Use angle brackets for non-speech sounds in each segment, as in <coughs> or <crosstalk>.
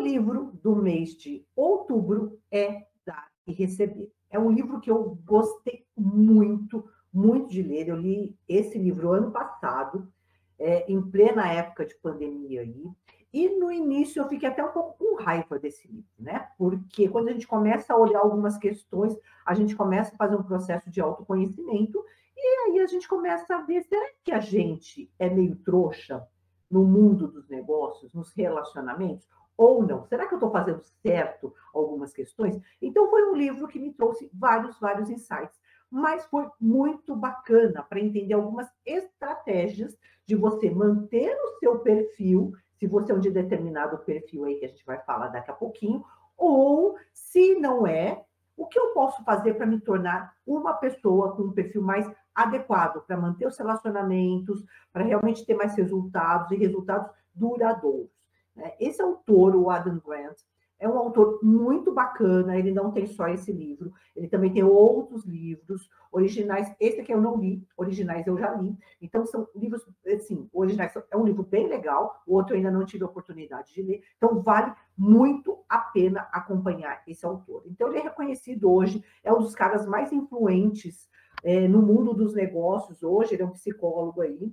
livro do mês de outubro é Dar e Receber. É um livro que eu gostei muito, muito de ler. Eu li esse livro ano passado, é, em plena época de pandemia aí. E no início eu fiquei até um pouco com raiva desse livro, né? Porque quando a gente começa a olhar algumas questões, a gente começa a fazer um processo de autoconhecimento e aí a gente começa a ver, será que a gente é meio trouxa no mundo dos negócios, nos relacionamentos? Ou não? Será que eu estou fazendo certo algumas questões? Então, foi um livro que me trouxe vários, vários insights, mas foi muito bacana para entender algumas estratégias de você manter o seu perfil se você é um de determinado perfil aí, que a gente vai falar daqui a pouquinho, ou se não é, o que eu posso fazer para me tornar uma pessoa com um perfil mais adequado para manter os relacionamentos, para realmente ter mais resultados e resultados duradouros. Né? Esse autor, o Adam Grant, é um autor muito bacana, ele não tem só esse livro, ele também tem outros livros originais. Esse aqui eu não li, originais eu já li. Então, são livros, assim, originais é um livro bem legal, o outro eu ainda não tive a oportunidade de ler. Então, vale muito a pena acompanhar esse autor. Então, ele é reconhecido hoje, é um dos caras mais influentes é, no mundo dos negócios hoje, ele é um psicólogo aí.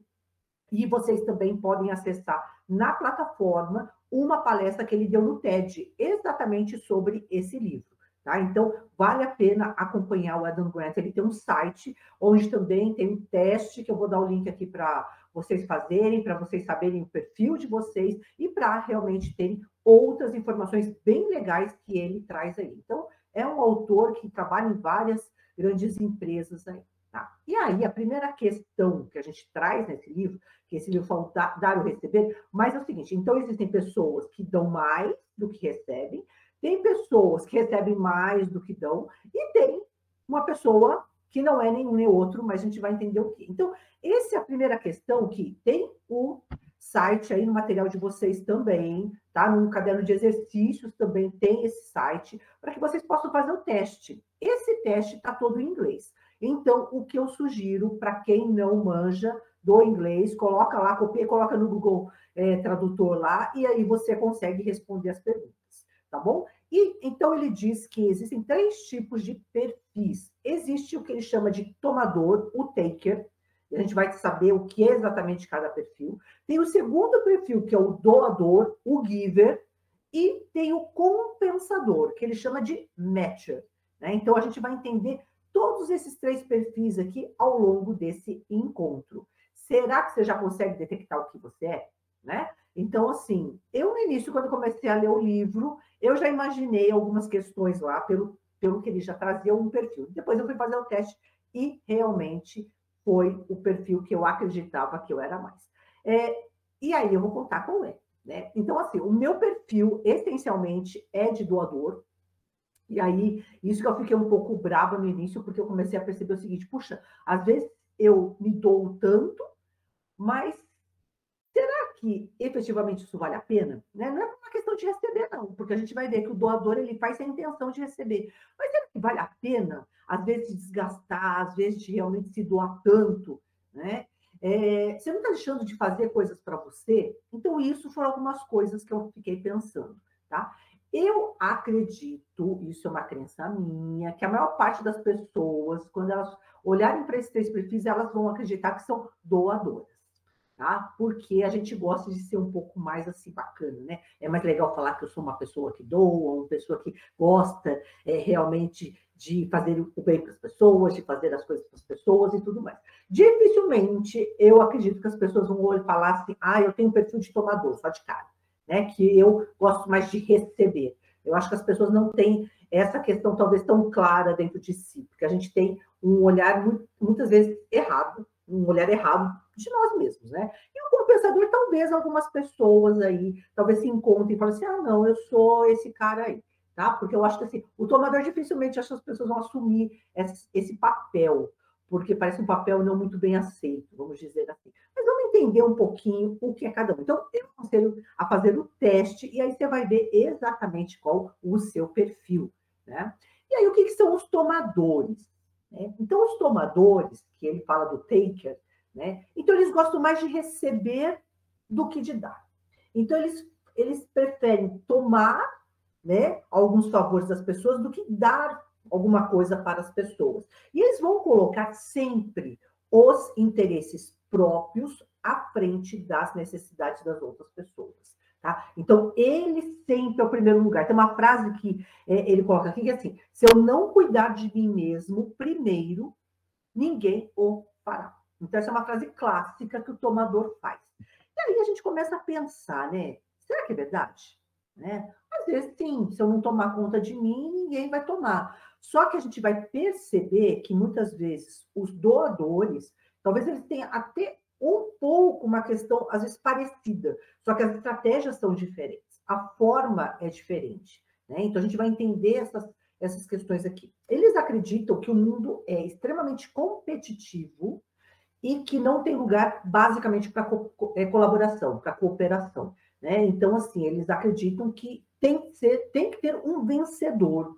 E vocês também podem acessar na plataforma uma palestra que ele deu no TED, exatamente sobre esse livro. Tá? Então, vale a pena acompanhar o Adam Grant. Ele tem um site onde também tem um teste, que eu vou dar o link aqui para vocês fazerem, para vocês saberem o perfil de vocês e para realmente terem outras informações bem legais que ele traz aí. Então, é um autor que trabalha em várias grandes empresas aí. Tá? E aí, a primeira questão que a gente traz nesse livro, que esse livro fala dar ou receber, mas é o seguinte: então, existem pessoas que dão mais do que recebem, tem pessoas que recebem mais do que dão, e tem uma pessoa que não é nenhum nem outro, mas a gente vai entender o que. Então, essa é a primeira questão que tem o site aí no material de vocês também, tá? No caderno de exercícios também tem esse site, para que vocês possam fazer o teste. Esse teste está todo em inglês. Então, o que eu sugiro para quem não manja do inglês, coloca lá, copia, coloca no Google é, Tradutor lá, e aí você consegue responder as perguntas, tá bom? E então ele diz que existem três tipos de perfis. Existe o que ele chama de tomador, o taker, a gente vai saber o que é exatamente cada perfil. Tem o segundo perfil, que é o doador, o giver, e tem o compensador, que ele chama de matcher. Né? Então a gente vai entender todos esses três perfis aqui ao longo desse encontro. Será que você já consegue detectar o que você é? Né? Então, assim, eu no início, quando comecei a ler o livro, eu já imaginei algumas questões lá, pelo, pelo que ele já trazia um perfil. Depois eu fui fazer o teste e realmente foi o perfil que eu acreditava que eu era mais. É, e aí eu vou contar qual é. Né? Então, assim, o meu perfil essencialmente é de doador, e aí, isso que eu fiquei um pouco brava no início, porque eu comecei a perceber o seguinte: puxa, às vezes eu me dou tanto, mas será que efetivamente isso vale a pena? Né? Não é uma questão de receber, não, porque a gente vai ver que o doador ele faz sem intenção de receber. Mas será que vale a pena, às vezes, de desgastar, às vezes, de realmente se doar tanto? Né? É, você não está deixando de fazer coisas para você? Então, isso foram algumas coisas que eu fiquei pensando. Tá? Eu acredito, isso é uma crença minha, que a maior parte das pessoas, quando elas olharem para esses três perfis, elas vão acreditar que são doadoras, tá? Porque a gente gosta de ser um pouco mais assim bacana, né? É mais legal falar que eu sou uma pessoa que doa, uma pessoa que gosta é, realmente de fazer o bem para as pessoas, de fazer as coisas para as pessoas e tudo mais. Dificilmente eu acredito que as pessoas vão falar assim, ah, eu tenho um perfil de tomador, só de cara né? Que eu gosto mais de receber. Eu acho que as pessoas não têm essa questão talvez tão clara dentro de si, porque a gente tem um olhar muitas vezes errado, um olhar errado de nós mesmos, né? E o compensador, talvez algumas pessoas aí, talvez se encontrem e falem assim, ah, não, eu sou esse cara aí, tá? Porque eu acho que assim, o tomador dificilmente acho que as pessoas vão assumir esse, esse papel, porque parece um papel não muito bem aceito, vamos dizer assim. Mas vamos entender um pouquinho o que é cada um. Então, eu aconselho a fazer o teste e aí você vai ver exatamente qual o seu perfil, né? E aí, o que, que são os tomadores? Né? Então, os tomadores, que ele fala do taker, né? Então, eles gostam mais de receber do que de dar. Então, eles eles preferem tomar né, alguns favores das pessoas do que dar alguma coisa para as pessoas. E eles vão colocar sempre os interesses próprios à frente das necessidades das outras pessoas. Tá? Então, ele sempre é o primeiro lugar. Tem uma frase que é, ele coloca aqui que é assim: se eu não cuidar de mim mesmo primeiro, ninguém o fará. Então, essa é uma frase clássica que o tomador faz. E aí a gente começa a pensar, né? Será que é verdade? Né? Às vezes, sim, se eu não tomar conta de mim, ninguém vai tomar. Só que a gente vai perceber que muitas vezes os doadores, talvez eles tenham até um pouco uma questão, às vezes, parecida, só que as estratégias são diferentes, a forma é diferente. Né? Então, a gente vai entender essas, essas questões aqui. Eles acreditam que o mundo é extremamente competitivo e que não tem lugar, basicamente, para co é, colaboração, para cooperação. Né? Então, assim, eles acreditam que tem que, ser, tem que ter um vencedor.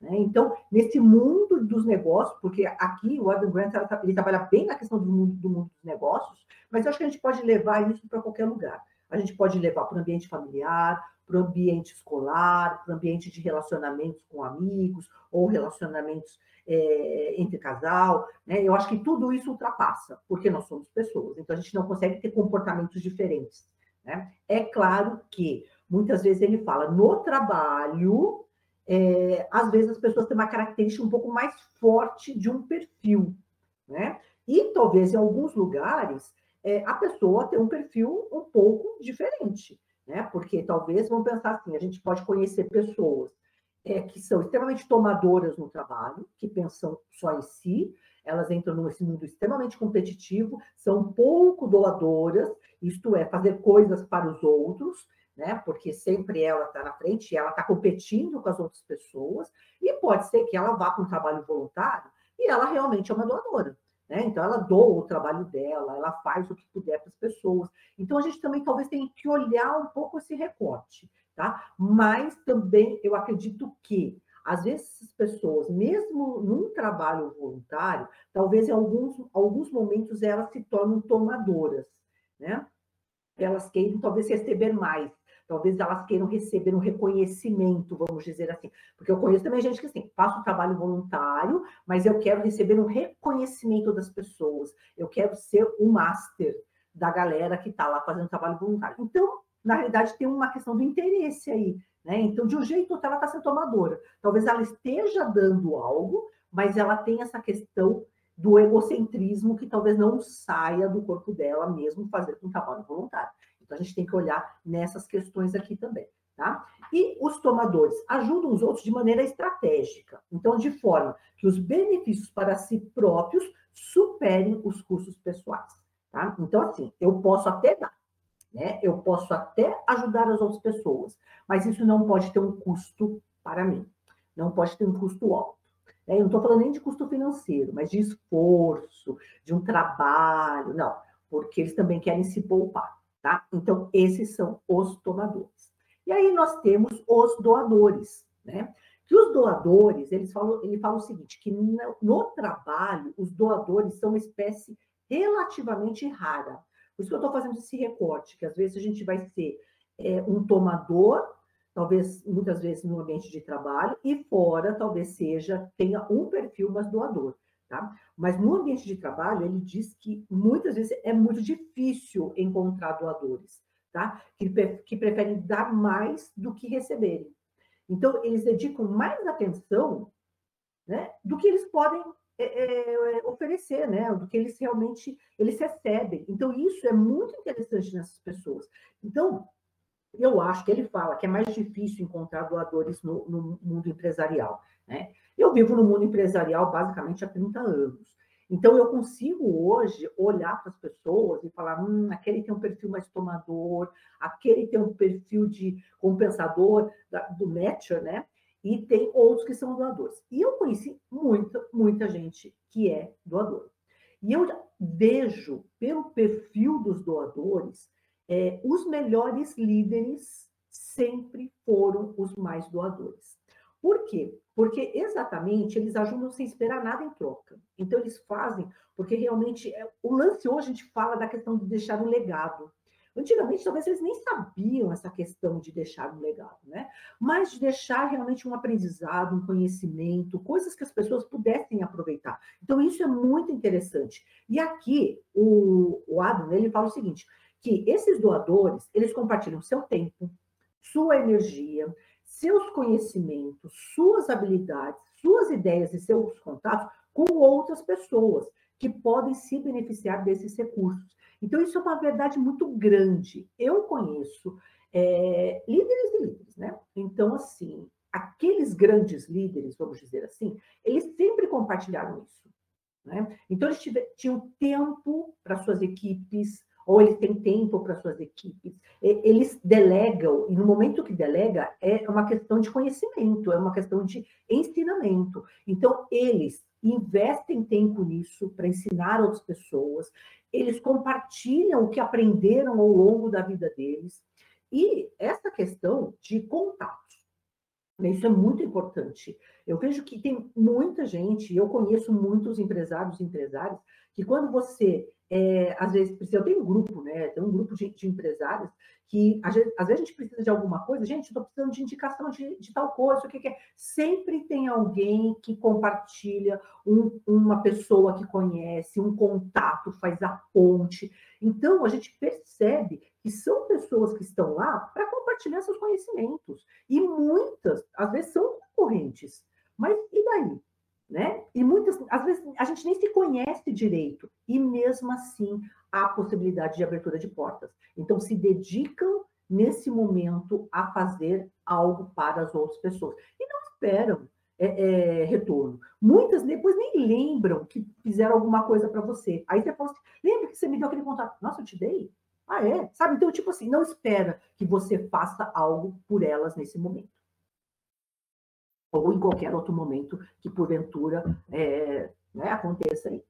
Né? Então, nesse mundo dos negócios, porque aqui o Adam Grant ele trabalha bem na questão do mundo, do mundo dos negócios, mas eu acho que a gente pode levar isso para qualquer lugar. A gente pode levar para o ambiente familiar, para o ambiente escolar, para o ambiente de relacionamentos com amigos ou relacionamentos é, entre casal. Né? Eu acho que tudo isso ultrapassa, porque nós somos pessoas, então a gente não consegue ter comportamentos diferentes. Né? É claro que muitas vezes ele fala no trabalho é, às vezes as pessoas têm uma característica um pouco mais forte de um perfil, né? E talvez em alguns lugares é, a pessoa tem um perfil um pouco diferente, né? Porque talvez, vamos pensar assim, a gente pode conhecer pessoas é, que são extremamente tomadoras no trabalho, que pensam só em si, elas entram nesse mundo extremamente competitivo, são pouco doadoras, isto é, fazer coisas para os outros, né? Porque sempre ela está na frente, ela está competindo com as outras pessoas, e pode ser que ela vá para um trabalho voluntário e ela realmente é uma doadora. Né? Então, ela doa o trabalho dela, ela faz o que puder para as pessoas. Então, a gente também talvez tenha que olhar um pouco esse recorte, tá? Mas também eu acredito que, às vezes, as pessoas, mesmo num trabalho voluntário, talvez em alguns, alguns momentos elas se tornam tomadoras, né? Elas queiram talvez receber mais, Talvez elas queiram receber um reconhecimento, vamos dizer assim. Porque eu conheço também gente que assim, faço um trabalho voluntário, mas eu quero receber um reconhecimento das pessoas. Eu quero ser o master da galera que está lá fazendo trabalho voluntário. Então, na realidade, tem uma questão do interesse aí. Né? Então, de um jeito ou outro, ela está sendo tomadora. Talvez ela esteja dando algo, mas ela tem essa questão do egocentrismo que talvez não saia do corpo dela mesmo fazer um trabalho voluntário. Então, a gente tem que olhar nessas questões aqui também. Tá? E os tomadores ajudam os outros de maneira estratégica, então, de forma que os benefícios para si próprios superem os custos pessoais. Tá? Então, assim, eu posso até dar, né? eu posso até ajudar as outras pessoas, mas isso não pode ter um custo para mim, não pode ter um custo alto. Né? Eu não estou falando nem de custo financeiro, mas de esforço, de um trabalho, não, porque eles também querem se poupar. Tá? Então, esses são os tomadores. E aí nós temos os doadores, né? Que os doadores, eles falam, ele fala o seguinte, que no, trabalho, os doadores são uma espécie relativamente rara. Por isso que eu estou fazendo esse recorte, que às vezes a gente vai ser é, um tomador, talvez muitas vezes no ambiente de trabalho, e fora talvez seja, tenha um perfil, mas doador. Tá? Mas no ambiente de trabalho, ele diz que muitas vezes é muito difícil encontrar doadores, tá? que, que preferem dar mais do que receberem. Então, eles dedicam mais atenção né, do que eles podem é, é, oferecer, né? Do que eles realmente eles recebem. Então, isso é muito interessante nessas pessoas. Então, eu acho que ele fala que é mais difícil encontrar doadores no, no mundo empresarial. Né? Eu vivo no mundo empresarial basicamente há 30 anos. Então, eu consigo hoje olhar para as pessoas e falar: hum, aquele tem um perfil mais tomador, aquele tem um perfil de compensador do matcher, né? E tem outros que são doadores. E eu conheci muita, muita gente que é doador. E eu vejo, pelo perfil dos doadores, é, os melhores líderes sempre foram os mais doadores. Por quê? Porque exatamente eles ajudam sem esperar nada em troca. Então eles fazem, porque realmente é, o lance hoje a gente fala da questão de deixar um legado. Antigamente, talvez eles nem sabiam essa questão de deixar um legado, né? Mas de deixar realmente um aprendizado, um conhecimento, coisas que as pessoas pudessem aproveitar. Então, isso é muito interessante. E aqui, o, o Adam, ele fala o seguinte, que esses doadores, eles compartilham seu tempo, sua energia, seus conhecimentos, suas habilidades, suas ideias e seus contatos com outras pessoas que podem se beneficiar desses recursos. Então, isso é uma verdade muito grande. Eu conheço é, líderes e líderes, né? Então, assim, aqueles grandes líderes, vamos dizer assim, eles sempre compartilharam isso. Né? Então, eles tinham tempo para suas equipes, ou eles têm tempo para suas equipes, eles delegam, e no momento que delega, é uma questão de conhecimento, é uma questão de ensinamento. Então, eles investem tempo nisso para ensinar outras pessoas, eles compartilham o que aprenderam ao longo da vida deles. E essa questão de contatos, né, isso é muito importante. Eu vejo que tem muita gente, eu conheço muitos empresários e empresárias, que quando você é, às vezes eu tenho um grupo, né? Tem um grupo de, de empresários que às vezes, às vezes, a gente precisa de alguma coisa, gente, estou precisando de indicação de, de tal coisa, o que, que, é? Sempre tem alguém que compartilha, um, uma pessoa que conhece, um contato, faz a ponte. Então, a gente percebe que são pessoas que estão lá para compartilhar seus conhecimentos. E muitas, às vezes, são concorrentes. Mas e daí? Né? E muitas, às vezes, a gente nem se conhece direito, e mesmo assim há possibilidade de abertura de portas. Então, se dedicam nesse momento a fazer algo para as outras pessoas. E não esperam é, é, retorno. Muitas depois nem lembram que fizeram alguma coisa para você. Aí você fala assim, lembra que você me deu aquele contato? Nossa, eu te dei? Ah, é? Sabe? Então, tipo assim, não espera que você faça algo por elas nesse momento ou em qualquer outro momento que porventura é, né, aconteça aí.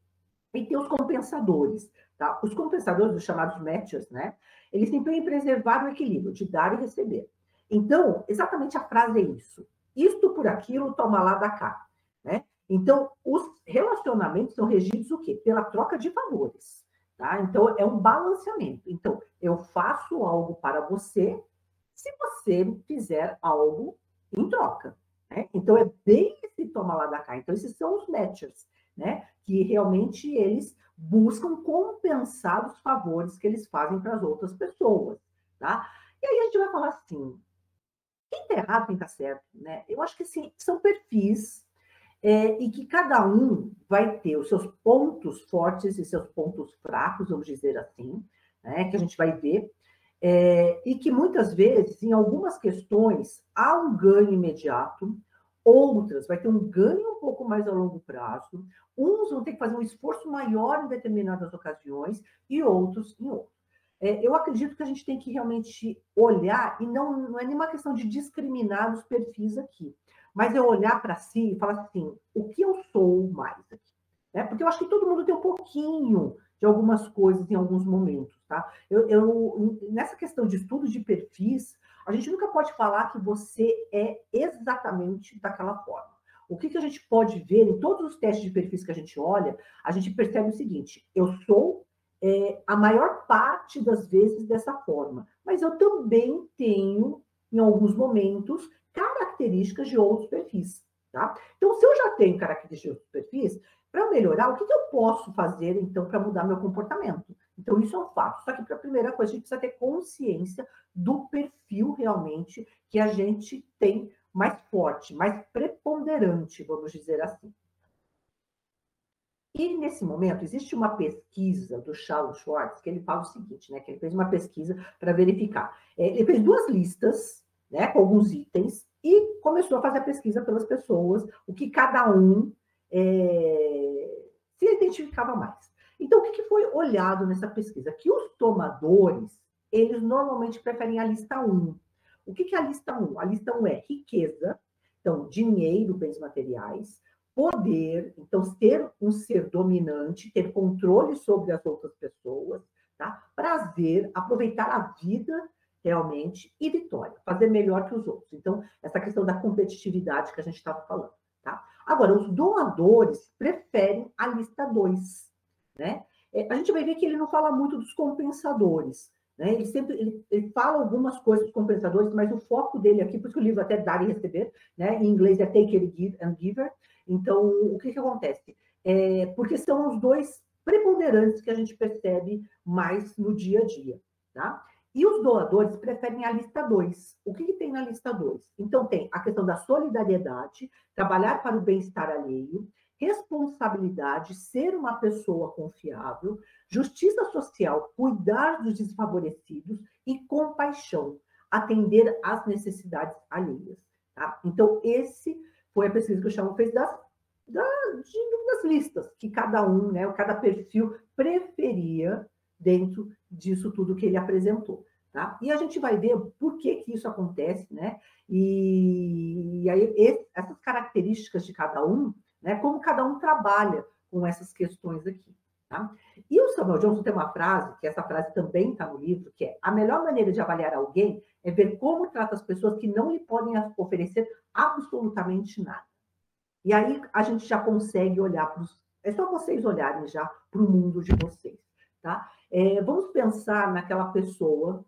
E tem os compensadores, tá? Os compensadores, os chamados matchers, né? Eles tentam preservar o equilíbrio de dar e receber. Então, exatamente a frase é isso. Isto por aquilo, toma lá da cá, né? Então, os relacionamentos são regidos o quê? Pela troca de valores, tá? Então, é um balanceamento. Então, eu faço algo para você se você fizer algo em troca, né? Então, é bem esse toma lá da cá. Então, esses são os matchers, né? que realmente eles buscam compensar os favores que eles fazem para as outras pessoas. Tá? E aí a gente vai falar assim, quem está errado, quem está certo? Né? Eu acho que sim, são perfis é, e que cada um vai ter os seus pontos fortes e seus pontos fracos, vamos dizer assim, né? que a gente vai ver. É, e que muitas vezes, em algumas questões, há um ganho imediato, outras vai ter um ganho um pouco mais a longo prazo, uns vão ter que fazer um esforço maior em determinadas ocasiões e outros em outros. É, eu acredito que a gente tem que realmente olhar, e não, não é nenhuma questão de discriminar os perfis aqui, mas é olhar para si e falar assim: o que eu sou mais aqui? Né? Porque eu acho que todo mundo tem um pouquinho de algumas coisas em alguns momentos, tá? Eu, eu, nessa questão de estudo de perfis, a gente nunca pode falar que você é exatamente daquela forma. O que, que a gente pode ver em todos os testes de perfis que a gente olha, a gente percebe o seguinte: eu sou é, a maior parte das vezes dessa forma, mas eu também tenho, em alguns momentos, características de outros perfis. Tá? Então, se eu já tenho características de outros perfis, para melhorar, o que, que eu posso fazer, então, para mudar meu comportamento? Então, isso é um fato. Só que, para a primeira coisa, a gente precisa ter consciência do perfil realmente que a gente tem mais forte, mais preponderante, vamos dizer assim. E nesse momento existe uma pesquisa do Charles Schwartz que ele fala o seguinte, né? Que ele fez uma pesquisa para verificar. É, ele fez duas listas, né? Com alguns itens e começou a fazer a pesquisa pelas pessoas, o que cada um é, se identificava mais. Então, o que foi olhado nessa pesquisa? Que os tomadores, eles normalmente preferem a lista 1. O que é a lista 1? A lista 1 é riqueza, então, dinheiro, bens materiais, poder, então, ser um ser dominante, ter controle sobre as outras pessoas, tá? prazer, aproveitar a vida realmente e vitória, fazer melhor que os outros. Então, essa questão da competitividade que a gente estava falando. Tá? Agora, os doadores preferem a lista 2. Né? É, a gente vai ver que ele não fala muito dos compensadores. Né? Ele sempre ele, ele fala algumas coisas dos compensadores, mas o foco dele aqui, por isso que o livro até dar e receber, né? em inglês é take and giver. Então, o que, que acontece? É, porque são os dois preponderantes que a gente percebe mais no dia a dia. Tá? E os doadores preferem a lista 2. O que, que tem na lista 2? Então, tem a questão da solidariedade, trabalhar para o bem-estar alheio, responsabilidade, ser uma pessoa confiável, justiça social, cuidar dos desfavorecidos e compaixão, atender às necessidades alheias. Tá? Então, esse foi a pesquisa que o Chamo fez das, das, das listas que cada um, né, cada perfil preferia dentro disso tudo que ele apresentou. Tá? E a gente vai ver por que, que isso acontece, né? E, e aí, essas características de cada um né? Como cada um trabalha com essas questões aqui. Tá? E o Samuel Johnson tem uma frase, que essa frase também está no livro, que é a melhor maneira de avaliar alguém é ver como trata as pessoas que não lhe podem oferecer absolutamente nada. E aí a gente já consegue olhar para os. É só vocês olharem já para o mundo de vocês. Tá? É, vamos pensar naquela pessoa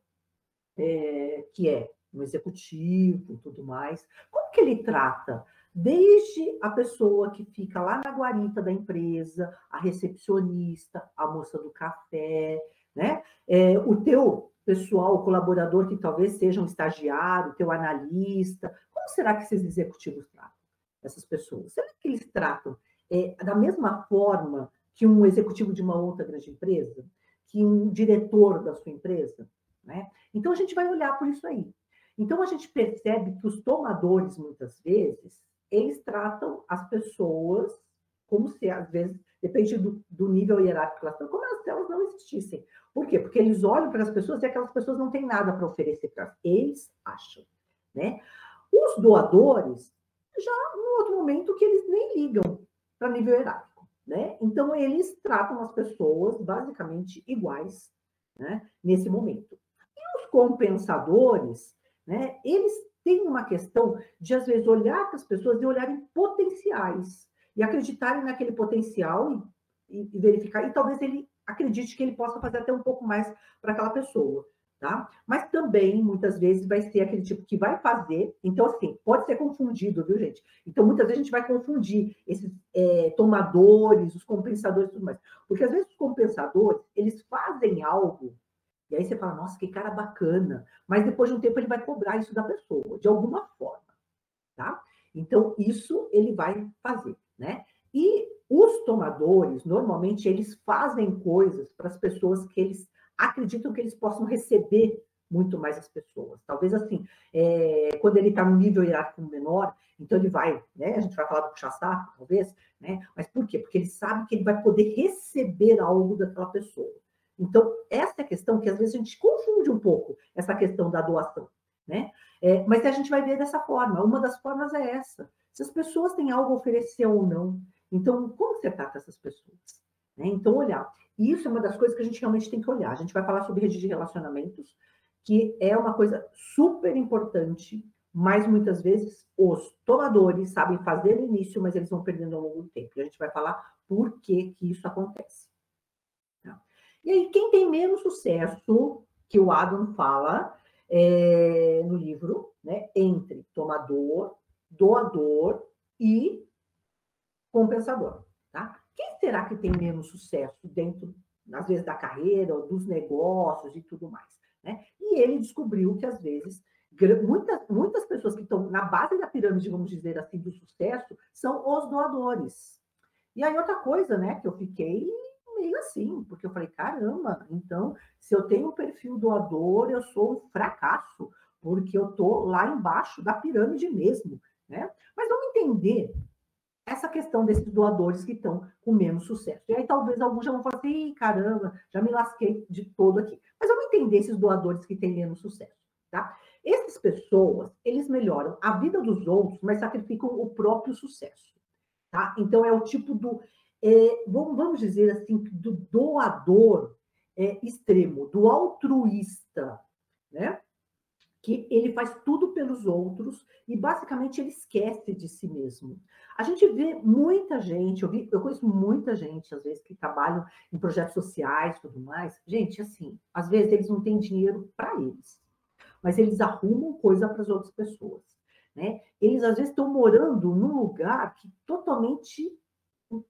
é, que é um executivo, tudo mais. Como que ele trata Desde a pessoa que fica lá na guarita da empresa, a recepcionista, a moça do café, né? É, o teu pessoal, o colaborador que talvez seja um estagiário, teu analista, como será que esses executivos tratam essas pessoas? Será que eles tratam é, da mesma forma que um executivo de uma outra grande empresa, que um diretor da sua empresa? Né? Então a gente vai olhar por isso aí. Então a gente percebe que os tomadores, muitas vezes, eles tratam as pessoas como se, às vezes, depende do, do nível hierárquico que elas estão, como se elas não existissem. Por quê? Porque eles olham para as pessoas e aquelas pessoas não têm nada para oferecer para. Eles acham. Né? Os doadores, já no outro momento que eles nem ligam para nível hierárquico. Né? Então, eles tratam as pessoas basicamente iguais né? nesse momento. E os compensadores, né? eles tem uma questão de, às vezes, olhar para as pessoas e olharem potenciais, e acreditarem naquele potencial e, e, verificar, e talvez ele acredite que ele possa fazer até um pouco mais para aquela pessoa. Tá? Mas também, muitas vezes, vai ser aquele tipo que vai fazer. Então, assim, pode ser confundido, viu, gente? Então, muitas vezes a gente vai confundir esses é, tomadores, os compensadores e tudo mais. Porque, às vezes, os compensadores, eles fazem algo e aí você fala, nossa, que cara bacana. Mas depois de um tempo ele vai cobrar isso da pessoa, de alguma forma. Tá? Então, isso ele vai fazer, né? E os tomadores, normalmente, eles fazem coisas para as pessoas que eles acreditam que eles possam receber muito mais as pessoas. Talvez assim, é, quando ele está no nível hierárquico menor, então ele vai, né? A gente vai falar do puxa-saco, talvez, né? Mas por quê? Porque ele sabe que ele vai poder receber algo daquela pessoa. Então, essa é a questão que às vezes a gente confunde um pouco, essa questão da doação, né? É, mas a gente vai ver dessa forma. Uma das formas é essa. Se as pessoas têm algo a oferecer ou não. Então, como você trata essas pessoas? Né? Então, olhar. Isso é uma das coisas que a gente realmente tem que olhar. A gente vai falar sobre rede de relacionamentos, que é uma coisa super importante, mas muitas vezes os tomadores sabem fazer no início, mas eles vão perdendo ao longo do tempo. E a gente vai falar por que, que isso acontece. E aí, quem tem menos sucesso, que o Adam fala é, no livro, né, entre tomador, doador e compensador. Tá? Quem será que tem menos sucesso dentro, às vezes, da carreira, ou dos negócios e tudo mais? Né? E ele descobriu que, às vezes, muitas, muitas pessoas que estão na base da pirâmide, vamos dizer assim, do sucesso, são os doadores. E aí, outra coisa, né, que eu fiquei meio assim, porque eu falei, caramba, então, se eu tenho um perfil doador, eu sou um fracasso, porque eu tô lá embaixo da pirâmide mesmo, né? Mas vamos entender essa questão desses doadores que estão com menos sucesso. E aí talvez alguns já vão falar assim, caramba, já me lasquei de todo aqui. Mas vamos entender esses doadores que têm menos sucesso, tá? Essas pessoas, eles melhoram a vida dos outros, mas sacrificam o próprio sucesso, tá? Então é o tipo do é, vamos dizer assim, do doador é, extremo, do altruísta, né? que ele faz tudo pelos outros e basicamente ele esquece de si mesmo. A gente vê muita gente, eu, vi, eu conheço muita gente, às vezes, que trabalham em projetos sociais e tudo mais. Gente, assim, às vezes eles não têm dinheiro para eles, mas eles arrumam coisa para as outras pessoas. Né? Eles, às vezes, estão morando num lugar que totalmente.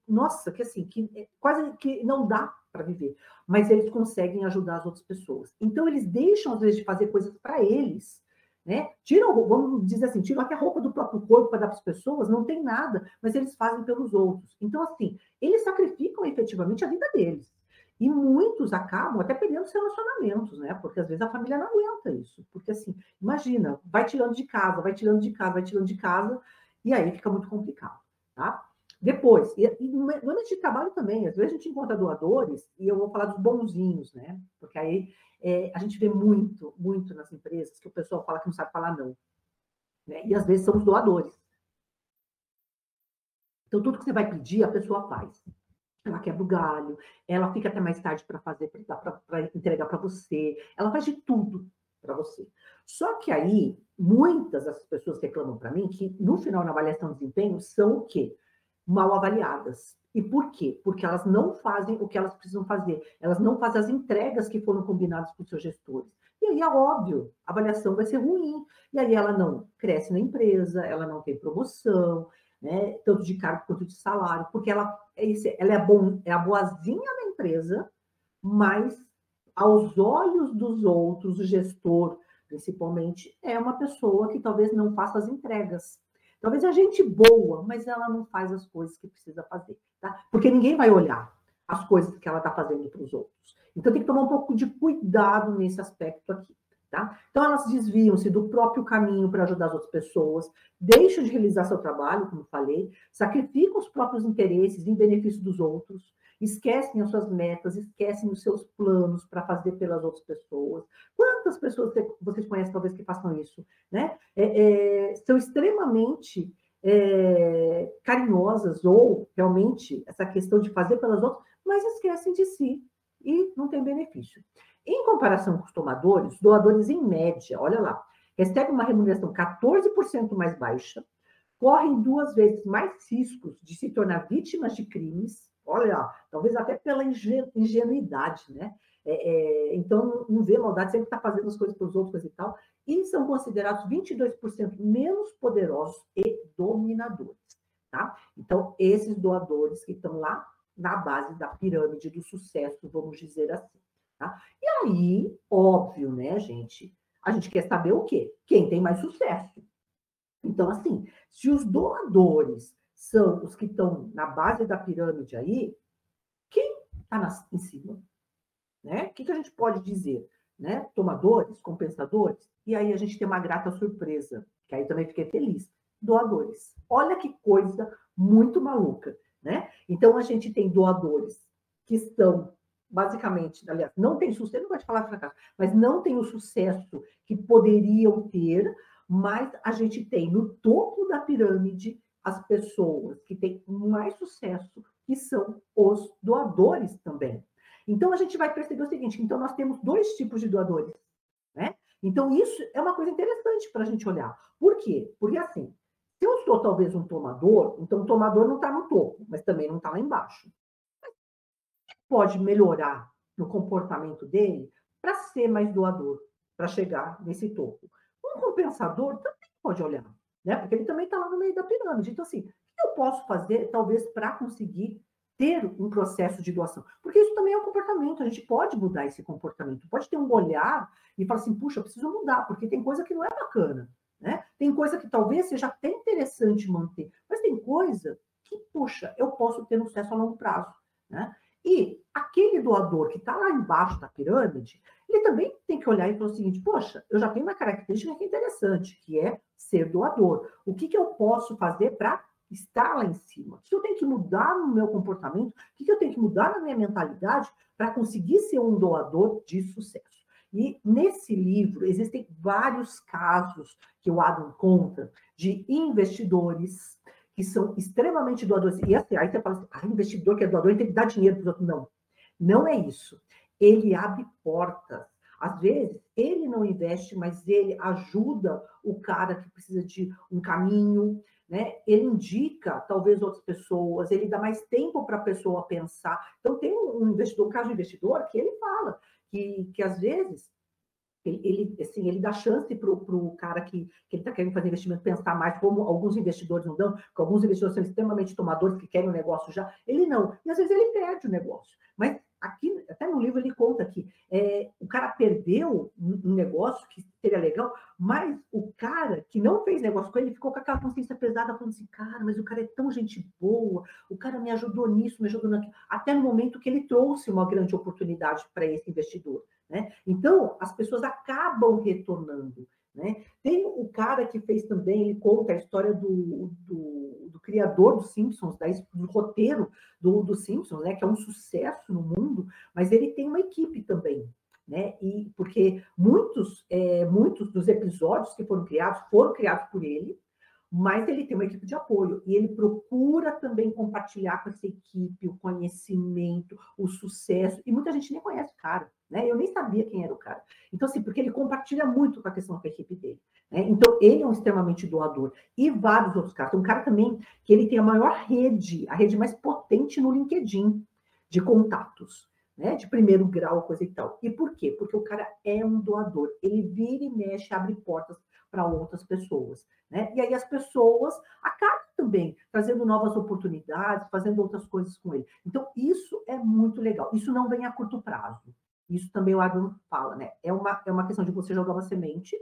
Nossa, que assim, que é quase que não dá para viver, mas eles conseguem ajudar as outras pessoas. Então, eles deixam, às vezes, de fazer coisas para eles, né? Tiram, vamos dizer assim, tiram até a roupa do próprio corpo para dar para as pessoas, não tem nada, mas eles fazem pelos outros. Então, assim, eles sacrificam efetivamente a vida deles. E muitos acabam até perdendo os relacionamentos, né? Porque às vezes a família não aguenta isso. Porque, assim, imagina, vai tirando de casa, vai tirando de casa, vai tirando de casa, e aí fica muito complicado, tá? Depois, e, e no ambiente de trabalho também, às vezes a gente encontra doadores, e eu vou falar dos bonzinhos, né? Porque aí é, a gente vê muito, muito nas empresas que o pessoal fala que não sabe falar não. Né? E às vezes são os doadores. Então, tudo que você vai pedir, a pessoa faz. Ela quebra o galho, ela fica até mais tarde para fazer, para entregar para você, ela faz de tudo para você. Só que aí, muitas das pessoas reclamam para mim que no final na avaliação de desempenho são o quê? Mal avaliadas. E por quê? Porque elas não fazem o que elas precisam fazer. Elas não fazem as entregas que foram combinadas com os seus gestores. E aí é óbvio, a avaliação vai ser ruim. E aí ela não cresce na empresa, ela não tem promoção, né? tanto de cargo quanto de salário, porque ela, é ela é, bom, é a boazinha da empresa, mas aos olhos dos outros, o gestor, principalmente, é uma pessoa que talvez não faça as entregas. Talvez a gente boa, mas ela não faz as coisas que precisa fazer, tá? Porque ninguém vai olhar as coisas que ela está fazendo para os outros. Então tem que tomar um pouco de cuidado nesse aspecto aqui. Tá? Então, elas desviam-se do próprio caminho para ajudar as outras pessoas, deixam de realizar seu trabalho, como falei, sacrificam os próprios interesses em benefício dos outros, esquecem as suas metas, esquecem os seus planos para fazer pelas outras pessoas. Quantas pessoas vocês conhecem, talvez, que façam isso? Né? É, é, são extremamente é, carinhosas, ou realmente essa questão de fazer pelas outras, mas esquecem de si e não tem benefício. Em comparação com os tomadores, doadores, em média, olha lá, recebem uma remuneração 14% mais baixa, correm duas vezes mais riscos de se tornar vítimas de crimes, olha, talvez até pela ingenuidade, né? É, é, então, não vê maldade, sempre está fazendo as coisas para os outros e tal, e são considerados 22% menos poderosos e dominadores, tá? Então, esses doadores que estão lá na base da pirâmide do sucesso, vamos dizer assim, tá? E aí, óbvio, né, gente? A gente quer saber o quê? Quem tem mais sucesso. Então, assim, se os doadores são os que estão na base da pirâmide aí, quem está em cima? Né? O que, que a gente pode dizer? Né? Tomadores, compensadores? E aí a gente tem uma grata surpresa, que aí também fiquei feliz. Doadores. Olha que coisa muito maluca. Né? Então a gente tem doadores que estão basicamente, aliás, não tem sucesso, não gosto de falar fracasso, mas não tem o sucesso que poderiam ter, mas a gente tem no topo da pirâmide as pessoas que têm mais sucesso, que são os doadores também. Então, a gente vai perceber o seguinte: então, nós temos dois tipos de doadores. Né? Então, isso é uma coisa interessante para a gente olhar. Por quê? Porque, assim, se eu sou talvez um tomador, então o tomador não está no topo, mas também não está lá embaixo. Pode melhorar no comportamento dele para ser mais doador, para chegar nesse topo. Um compensador também pode olhar né? Porque ele também está lá no meio da pirâmide. Então, assim, o que eu posso fazer, talvez, para conseguir ter um processo de doação? Porque isso também é um comportamento, a gente pode mudar esse comportamento, pode ter um olhar e falar assim, puxa, eu preciso mudar, porque tem coisa que não é bacana, né? Tem coisa que talvez seja até interessante manter, mas tem coisa que, puxa, eu posso ter um sucesso a longo prazo, né? E aquele doador que está lá embaixo da pirâmide, ele também tem que olhar e falar o seguinte: poxa, eu já tenho uma característica que é interessante, que é ser doador. O que, que eu posso fazer para estar lá em cima? Se eu tenho que mudar no meu comportamento, o que, que eu tenho que mudar na minha mentalidade para conseguir ser um doador de sucesso? E nesse livro existem vários casos que o Adam conta de investidores que são extremamente doadores. E assim, aí você fala assim, ah, investidor que é doador, ele tem que dar dinheiro para os outros. Não, não é isso. Ele abre portas. Às vezes, ele não investe, mas ele ajuda o cara que precisa de um caminho, né? Ele indica talvez outras pessoas, ele dá mais tempo para a pessoa pensar. Então, tem um investidor, um caso de investidor, que ele fala que, que às vezes ele, assim, ele dá chance para o cara que, que ele está querendo fazer investimento pensar mais, como alguns investidores não dão, porque alguns investidores são extremamente tomadores que querem o negócio já. Ele não. E às vezes ele perde o negócio. Mas aqui, até no livro ele conta que é, o cara perdeu um negócio que seria legal, mas o cara que não fez negócio com ele ficou com aquela consciência pesada, falando assim, cara, mas o cara é tão gente boa, o cara me ajudou nisso, me ajudou naquilo, até no momento que ele trouxe uma grande oportunidade para esse investidor. Né? Então, as pessoas acabam retornando. Né? Tem o cara que fez também, ele conta a história do, do, do criador dos Simpsons, da, do roteiro do, do Simpsons, né? que é um sucesso no mundo, mas ele tem uma equipe também. Né? E porque muitos, é, muitos dos episódios que foram criados foram criados por ele, mas ele tem uma equipe de apoio e ele procura também compartilhar com essa equipe o conhecimento, o sucesso, e muita gente nem conhece o cara, né? Eu nem sabia quem era o cara. Então, assim, porque ele compartilha muito com a questão com a equipe dele. Né? Então, ele é um extremamente doador. E vários outros caras. Tem um cara também que ele tem a maior rede, a rede mais potente no LinkedIn de contatos. Né, de primeiro grau, coisa e tal. E por quê? Porque o cara é um doador. Ele vira e mexe, abre portas para outras pessoas. Né? E aí as pessoas acabam também trazendo novas oportunidades, fazendo outras coisas com ele. Então, isso é muito legal. Isso não vem a curto prazo. Isso também o Adam fala, né? É uma, é uma questão de você jogar uma semente,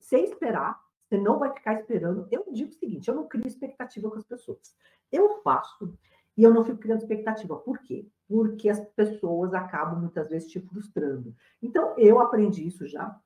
sem esperar, você não vai ficar esperando. Eu digo o seguinte: eu não crio expectativa com as pessoas. Eu faço e eu não fico criando expectativa. Por quê? Porque as pessoas acabam muitas vezes te frustrando. Então, eu aprendi isso já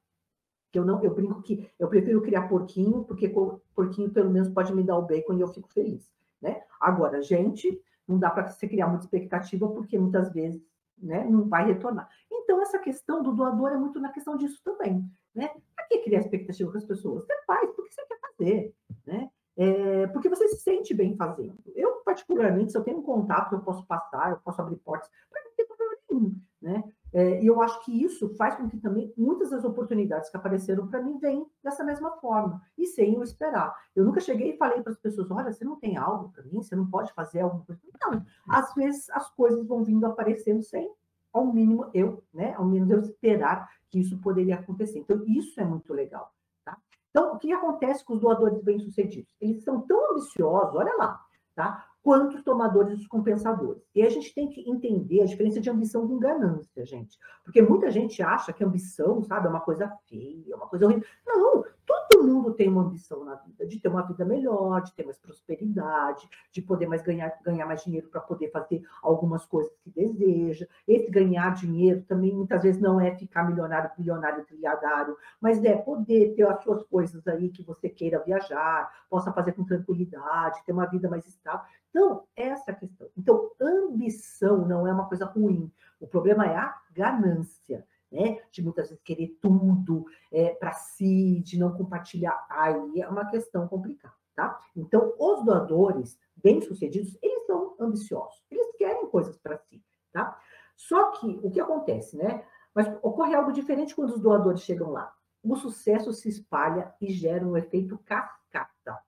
que eu não, eu brinco que eu prefiro criar porquinho, porque porquinho pelo menos pode me dar o bacon e eu fico feliz, né? Agora, gente, não dá para você criar muita expectativa, porque muitas vezes, né, não vai retornar. Então, essa questão do doador é muito na questão disso também, né? Para que criar expectativa com as pessoas? Você faz porque você quer fazer, né? É, porque você se sente bem fazendo. Eu, particularmente, se eu tenho um contato, eu posso passar, eu posso abrir portas, para não ter problema nenhum, né? É, e eu acho que isso faz com que também muitas das oportunidades que apareceram para mim venham dessa mesma forma, e sem eu esperar. Eu nunca cheguei e falei para as pessoas: olha, você não tem algo para mim? Você não pode fazer alguma coisa? Não. Às vezes as coisas vão vindo aparecendo sem, ao mínimo, eu, né? Ao mínimo eu esperar que isso poderia acontecer. Então, isso é muito legal. Tá? Então, o que acontece com os doadores bem-sucedidos? Eles são tão ambiciosos, olha lá, tá? Quanto os tomadores e os compensadores. E a gente tem que entender a diferença de ambição com ganância, gente. Porque muita gente acha que ambição, sabe, é uma coisa feia, é uma coisa horrível. Não, Todo mundo tem uma ambição na vida, de ter uma vida melhor, de ter mais prosperidade, de poder mais ganhar, ganhar mais dinheiro para poder fazer algumas coisas que deseja. Esse ganhar dinheiro também muitas vezes não é ficar milionário, bilionário, trilhardário, mas é poder ter as suas coisas aí que você queira viajar, possa fazer com tranquilidade, ter uma vida mais estável. Então, essa é a questão. Então, ambição não é uma coisa ruim. O problema é a ganância né? De muitas vezes querer tudo é, para si, de não compartilhar. Aí é uma questão complicada, tá? Então, os doadores bem-sucedidos, eles são ambiciosos, eles querem coisas para si, tá? Só que o que acontece, né? Mas ocorre algo diferente quando os doadores chegam lá. O sucesso se espalha e gera um efeito cascata,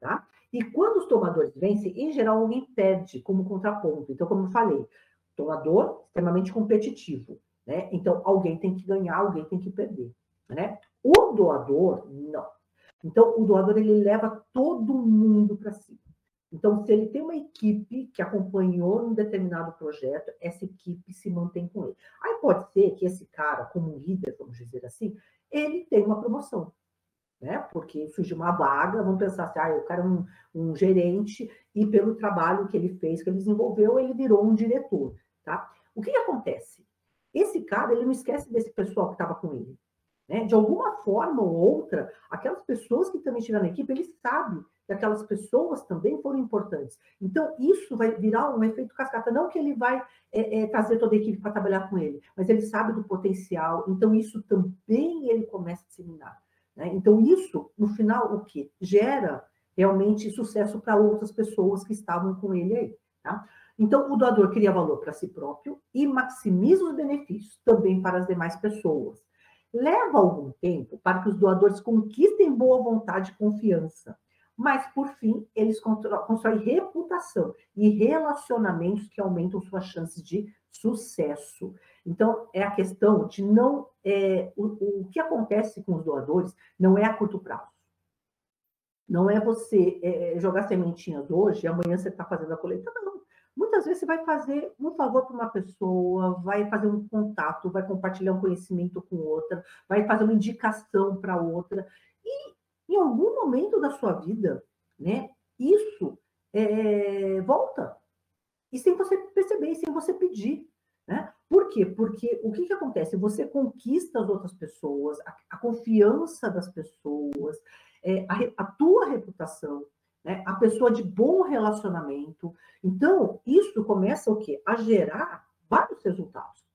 tá? E quando os tomadores vencem, em geral alguém perde como contraponto. Então, como eu falei, tomador extremamente competitivo, né? Então, alguém tem que ganhar, alguém tem que perder. Né? O doador, não. Então, o doador ele leva todo mundo para si. Então, se ele tem uma equipe que acompanhou um determinado projeto, essa equipe se mantém com ele. Aí pode ser que esse cara, como líder, vamos dizer assim, ele tem uma promoção. Né? Porque surgiu uma vaga, vamos pensar assim, ah, o cara é um, um gerente e pelo trabalho que ele fez, que ele desenvolveu, ele virou um diretor. Tá? O que, que acontece? Esse cara, ele não esquece desse pessoal que estava com ele. Né? De alguma forma ou outra, aquelas pessoas que também estiveram na equipe, ele sabe que aquelas pessoas também foram importantes. Então, isso vai virar um efeito cascata. Não que ele vai é, é, trazer toda a equipe para trabalhar com ele, mas ele sabe do potencial. Então, isso também ele começa a disseminar. Né? Então, isso, no final, o que? Gera realmente sucesso para outras pessoas que estavam com ele aí. Tá? Então, o doador cria valor para si próprio e maximiza os benefícios também para as demais pessoas. Leva algum tempo para que os doadores conquistem boa vontade e confiança. Mas, por fim, eles constroem reputação e relacionamentos que aumentam suas chances de sucesso. Então, é a questão de não. É, o, o que acontece com os doadores não é a curto prazo. Não é você é, jogar sementinhas hoje e amanhã você está fazendo a colheita, não. Muitas vezes você vai fazer um favor para uma pessoa, vai fazer um contato, vai compartilhar um conhecimento com outra, vai fazer uma indicação para outra. E em algum momento da sua vida, né, isso é, volta. E sem você perceber, sem você pedir. Né? Por quê? Porque o que, que acontece? Você conquista as outras pessoas, a, a confiança das pessoas, é, a, a, tua reputação, né? a pessoa de bom relacionamento. Então, isso começa o quê? A gerar vários resultados.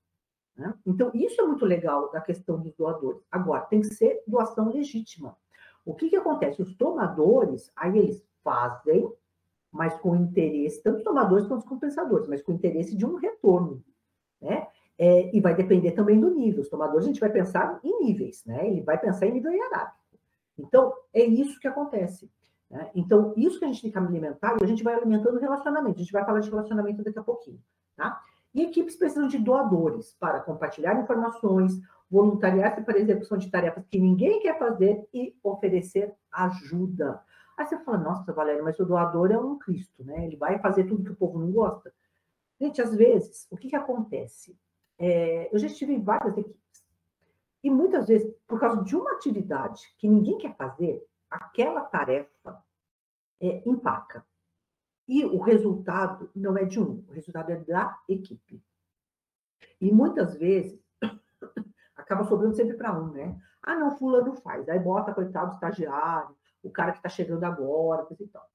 Né? Então, isso é muito legal da questão dos doadores. Agora, tem que ser doação legítima. O que, que acontece? Os tomadores, aí eles fazem, mas com interesse, tanto os tomadores quanto os compensadores, mas com interesse de um retorno né? É, e vai depender também do nível. Os tomadores, a gente vai pensar em níveis, né? Ele vai pensar em nível hierárquico. Então, é isso que acontece. Né? Então, isso que a gente tem que alimentar, e a gente vai alimentando relacionamento. A gente vai falar de relacionamento daqui a pouquinho, tá? E equipes precisam de doadores para compartilhar informações, voluntariar-se para a execução de tarefas que ninguém quer fazer e oferecer ajuda. Aí você fala, nossa, Valéria, mas o doador é um Cristo, né? Ele vai fazer tudo que o povo não gosta. Gente, às vezes, o que, que acontece? É, eu já estive em várias equipes. E muitas vezes, por causa de uma atividade que ninguém quer fazer, aquela tarefa é, empaca. E o resultado não é de um, o resultado é da equipe. E muitas vezes <coughs> acaba sobrando sempre para um, né? Ah, não, fulano faz. Aí bota, coitado, o estagiário, o cara que está chegando agora, coisa e tal.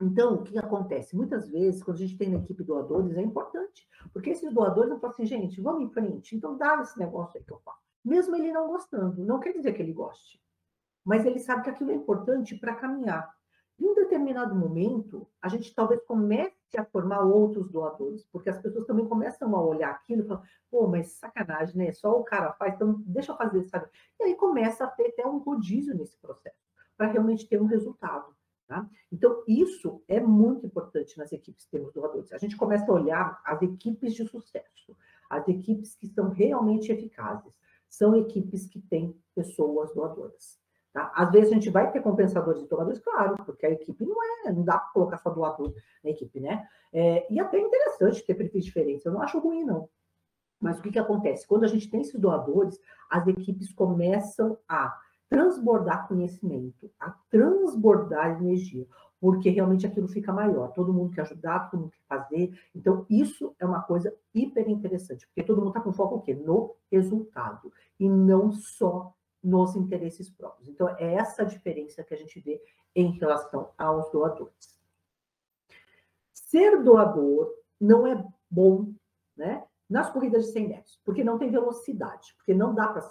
Então, o que acontece? Muitas vezes, quando a gente tem uma equipe doadores, é importante, porque esses doadores vão falar assim, gente, vamos em frente, então dá esse negócio aí que eu faço. Mesmo ele não gostando, não quer dizer que ele goste, mas ele sabe que aquilo é importante para caminhar. Em um determinado momento, a gente talvez comece a formar outros doadores, porque as pessoas também começam a olhar aquilo e falam, pô, mas sacanagem, né? Só o cara faz, então deixa eu fazer, sabe? E aí começa a ter até um rodízio nesse processo, para realmente ter um resultado. Tá? Então, isso é muito importante nas equipes que temos doadores. A gente começa a olhar as equipes de sucesso, as equipes que são realmente eficazes, são equipes que têm pessoas doadoras. Tá? Às vezes a gente vai ter compensadores e doadores, claro, porque a equipe não é, não dá para colocar só doador na equipe, né? É, e até é interessante ter perfis diferentes, eu não acho ruim, não. Mas o que, que acontece? Quando a gente tem esses doadores, as equipes começam a transbordar conhecimento, a transbordar energia, porque realmente aquilo fica maior. Todo mundo quer ajudar, todo mundo quer fazer. Então, isso é uma coisa hiper interessante, porque todo mundo está com foco o quê? No resultado, e não só nos interesses próprios. Então, é essa diferença que a gente vê em relação aos doadores. Ser doador não é bom, né? Nas corridas de 100 metros, porque não tem velocidade, porque não dá para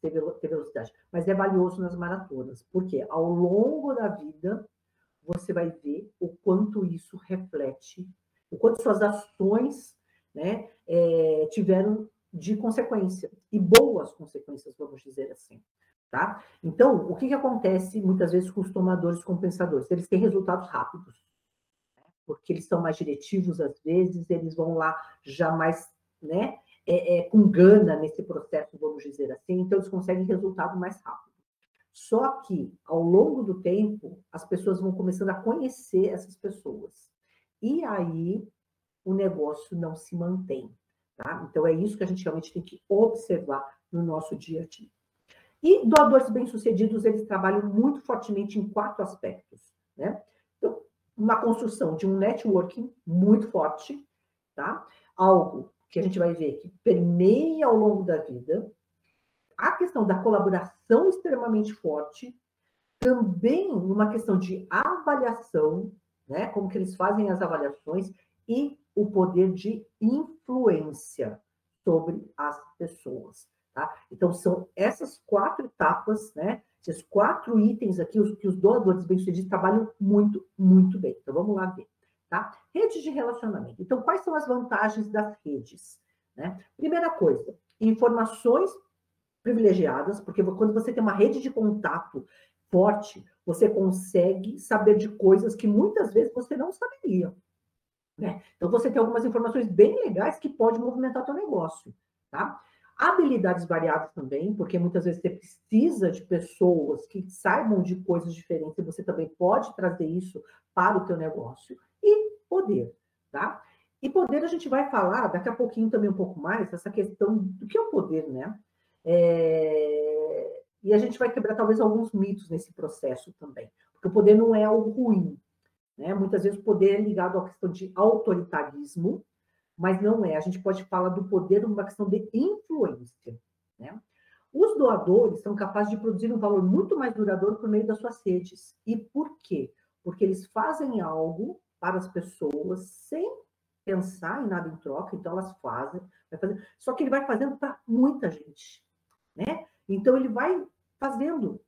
ter velocidade, mas é valioso nas maratonas, porque ao longo da vida você vai ver o quanto isso reflete, o quanto suas ações né, é, tiveram de consequência, e boas consequências, vamos dizer assim. Tá? Então, o que, que acontece muitas vezes com os tomadores compensadores? Eles têm resultados rápidos, né? porque eles são mais diretivos às vezes, eles vão lá já mais né, é, é, com gana nesse processo, vamos dizer assim, então eles conseguem resultado mais rápido. Só que, ao longo do tempo, as pessoas vão começando a conhecer essas pessoas. E aí, o negócio não se mantém. Tá? Então, é isso que a gente realmente tem que observar no nosso dia a dia. E doadores bem-sucedidos, eles trabalham muito fortemente em quatro aspectos. Né? Então, uma construção de um networking muito forte, tá? algo que a gente vai ver que permeia ao longo da vida, a questão da colaboração extremamente forte, também uma questão de avaliação, né, como que eles fazem as avaliações e o poder de influência sobre as pessoas, tá? Então são essas quatro etapas, né, esses quatro itens aqui os, que os doadores bem-sucedidos trabalham muito, muito bem. Então vamos lá ver. Tá? Redes de relacionamento. Então, quais são as vantagens das redes? Né? Primeira coisa, informações privilegiadas, porque quando você tem uma rede de contato forte, você consegue saber de coisas que muitas vezes você não saberia. Né? Então, você tem algumas informações bem legais que pode movimentar o seu negócio. Tá? Habilidades variadas também, porque muitas vezes você precisa de pessoas que saibam de coisas diferentes e você também pode trazer isso para o teu negócio. E poder, tá? E poder a gente vai falar daqui a pouquinho também um pouco mais dessa questão do que é o poder, né? É... E a gente vai quebrar talvez alguns mitos nesse processo também, porque o poder não é algo ruim, né? Muitas vezes o poder é ligado à questão de autoritarismo, mas não é. A gente pode falar do poder uma questão de influência. Né? Os doadores são capazes de produzir um valor muito mais duradouro por meio das suas redes. E por quê? Porque eles fazem algo para as pessoas sem pensar em nada em troca, então elas fazem, só que ele vai fazendo para muita gente, né? Então ele vai fazendo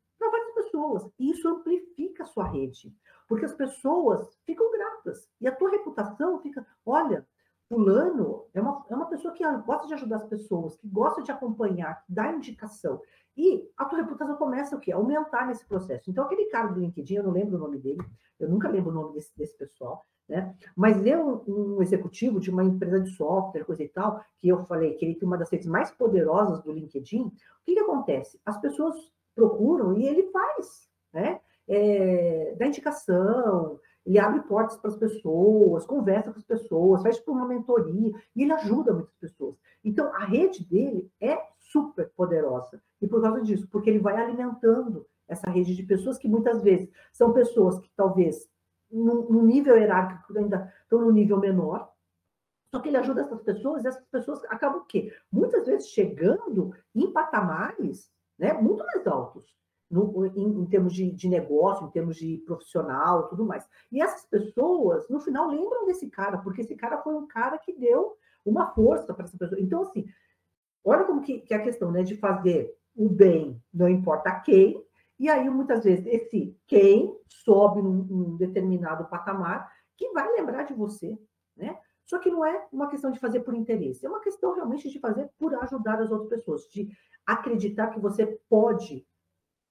pessoas, e isso amplifica a sua rede, porque as pessoas ficam gratas, e a tua reputação fica, olha, Fulano é uma, é uma pessoa que gosta de ajudar as pessoas, que gosta de acompanhar, que dá indicação. E a tua reputação começa o quê? A aumentar nesse processo. Então, aquele cara do LinkedIn, eu não lembro o nome dele, eu nunca lembro o nome desse, desse pessoal, né? Mas eu, um executivo de uma empresa de software, coisa e tal, que eu falei que ele tem uma das redes mais poderosas do LinkedIn, o que, que acontece? As pessoas procuram e ele faz, né? É, dá indicação, ele abre portas para as pessoas, conversa com as pessoas, faz tipo uma mentoria, e ele ajuda muitas pessoas. Então, a rede dele é super poderosa. E por causa disso, porque ele vai alimentando essa rede de pessoas que muitas vezes são pessoas que talvez no nível hierárquico ainda estão no nível menor, só que ele ajuda essas pessoas e essas pessoas acabam o quê? Muitas vezes chegando em patamares né, muito mais altos no, em, em, termos de, de, negócio, em termos de profissional, tudo mais. E essas pessoas, no final, lembram desse cara, porque esse cara foi um cara que deu uma força para essa pessoa. Então, assim, olha como que, que é a questão, né, de fazer o bem, não importa quem, e aí, muitas vezes, esse quem sobe num, num determinado patamar que vai lembrar de você, né? Só que não é uma questão de fazer por interesse, é uma questão realmente de fazer por ajudar as outras pessoas, de acreditar que você pode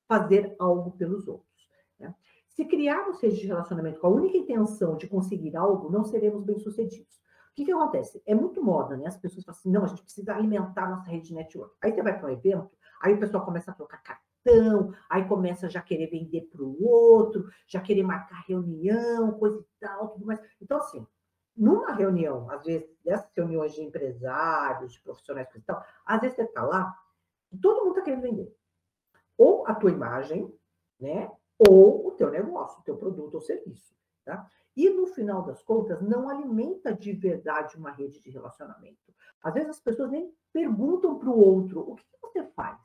fazer algo pelos outros. Né? Se criarmos redes de relacionamento com a única intenção de conseguir algo, não seremos bem-sucedidos. O que, que acontece? É muito moda, né? As pessoas falam assim, não, a gente precisa alimentar nossa rede de network. Aí você vai para um evento, aí o pessoal começa a trocar cartão, aí começa a já querer vender para o outro, já querer marcar reunião, coisa e tal, tudo mais. Então, assim, numa reunião, às vezes, dessas reuniões de empresários, de profissionais e tal, às vezes você está lá, todo mundo está querendo vender ou a tua imagem, né? Ou o teu negócio, o teu produto ou serviço, tá? E no final das contas, não alimenta de verdade uma rede de relacionamento. Às vezes as pessoas nem perguntam para o outro o que, que, você faz,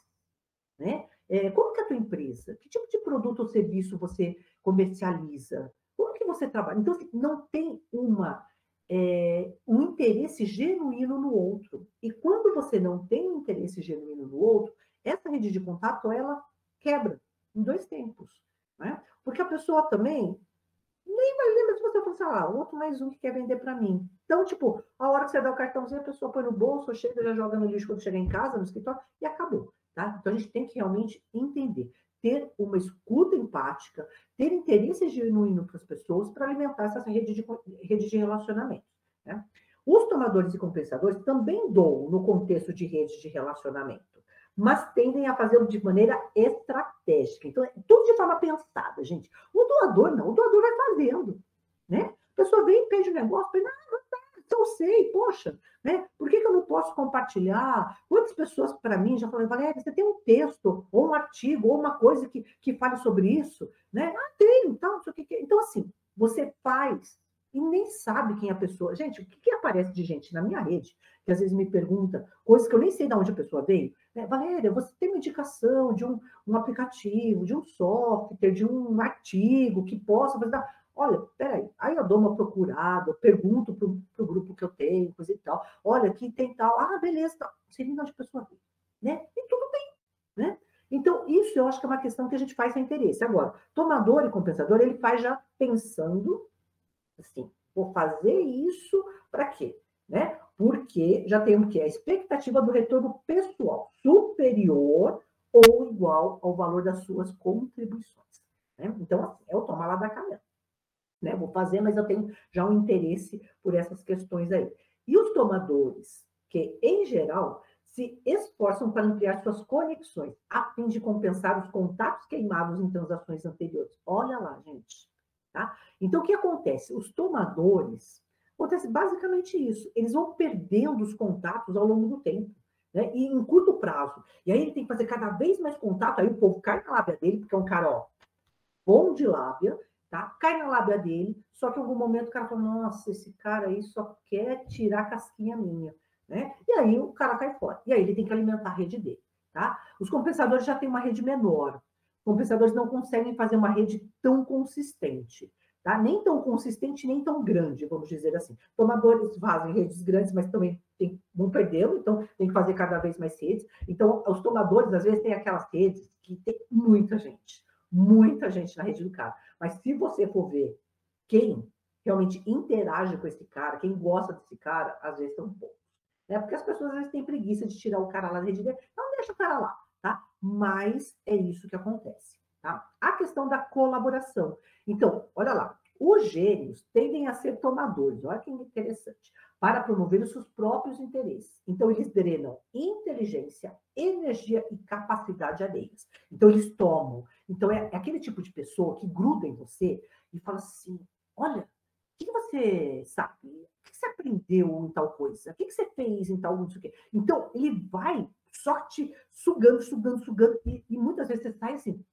né? É, como que é a tua empresa? Que tipo de produto ou serviço você comercializa? Como que você trabalha? Então, assim, não tem uma é, um interesse genuíno no outro. E quando você não tem interesse genuíno no outro, essa rede de contato, ela quebra em dois tempos. Né? Porque a pessoa também nem vai lembrar se você falar assim, ah, outro mais um que quer vender para mim. Então, tipo, a hora que você dá o cartãozinho, a pessoa põe no bolso, chega, já joga no lixo quando chega em casa, no escritório, e acabou. Tá? Então, a gente tem que realmente entender, ter uma escuta empática, ter interesse genuíno para as pessoas para alimentar essa rede de, rede de relacionamento. Né? Os tomadores e compensadores também doam no contexto de rede de relacionamento mas tendem a fazê-lo de maneira estratégica. Então, é tudo de forma pensada, gente. O doador não, o doador vai fazendo, né? A pessoa vem pede um negócio, não, não então sei, poxa, né? Por que, que eu não posso compartilhar? Quantas pessoas para mim já falaram, Valéria, você tem um texto, ou um artigo, ou uma coisa que, que fale sobre isso, né? Ah, tenho, então, o que. Então, assim, você faz e nem sabe quem é a pessoa. Gente, o que, que aparece de gente na minha rede, que às vezes me pergunta coisas que eu nem sei de onde a pessoa veio. Né? Valéria, você tem uma indicação de um, um aplicativo, de um software, de um artigo que possa fazer. Olha, peraí, aí eu dou uma procurada, pergunto para o grupo que eu tenho, coisa e tal. Olha, aqui tem tal. Ah, beleza, tal. Sei nem de pessoa. Né? E tudo bem. Né? Então, isso eu acho que é uma questão que a gente faz sem interesse. Agora, tomador e compensador, ele faz já pensando assim, vou fazer isso para quê? Né? porque já tem o que? A expectativa do retorno pessoal superior ou igual ao valor das suas contribuições. Né? Então, assim, é o tomar lá da canela. Né? Vou fazer, mas eu tenho já um interesse por essas questões aí. E os tomadores, que em geral se esforçam para ampliar suas conexões, a fim de compensar os contatos queimados em transações anteriores. Olha lá, gente. Tá? Então, o que acontece? Os tomadores, acontece basicamente isso. Eles vão perdendo os contatos ao longo do tempo. Né? E em curto prazo. E aí ele tem que fazer cada vez mais contato, aí o povo cai na lábia dele, porque é um cara, ó, bom de lábia, tá? Cai na lábia dele, só que em algum momento o cara fala, nossa, esse cara aí só quer tirar a casquinha minha, né? E aí o cara cai fora. E aí ele tem que alimentar a rede dele, tá? Os compensadores já têm uma rede menor. Compensadores não conseguem fazer uma rede tão consistente. Tá? Nem tão consistente, nem tão grande, vamos dizer assim. Tomadores fazem redes grandes, mas também tem, vão perdendo, então tem que fazer cada vez mais redes. Então, os tomadores, às vezes, têm aquelas redes que tem muita gente, muita gente na rede do cara. Mas se você for ver quem realmente interage com esse cara, quem gosta desse cara, às vezes são poucos. Né? Porque as pessoas às vezes têm preguiça de tirar o cara lá da rede dele, então deixa o cara lá, tá? Mas é isso que acontece. Tá? A questão da colaboração. Então, olha lá, os gênios tendem a ser tomadores, olha que interessante, para promover os seus próprios interesses. Então, eles drenam inteligência, energia e capacidade alheias. Então, eles tomam. Então, é, é aquele tipo de pessoa que gruda em você e fala assim: olha, o que você sabe? O que você aprendeu em tal coisa? O que você fez em tal quê? Então, ele vai só te sugando, sugando, sugando, e, e muitas vezes você sai assim,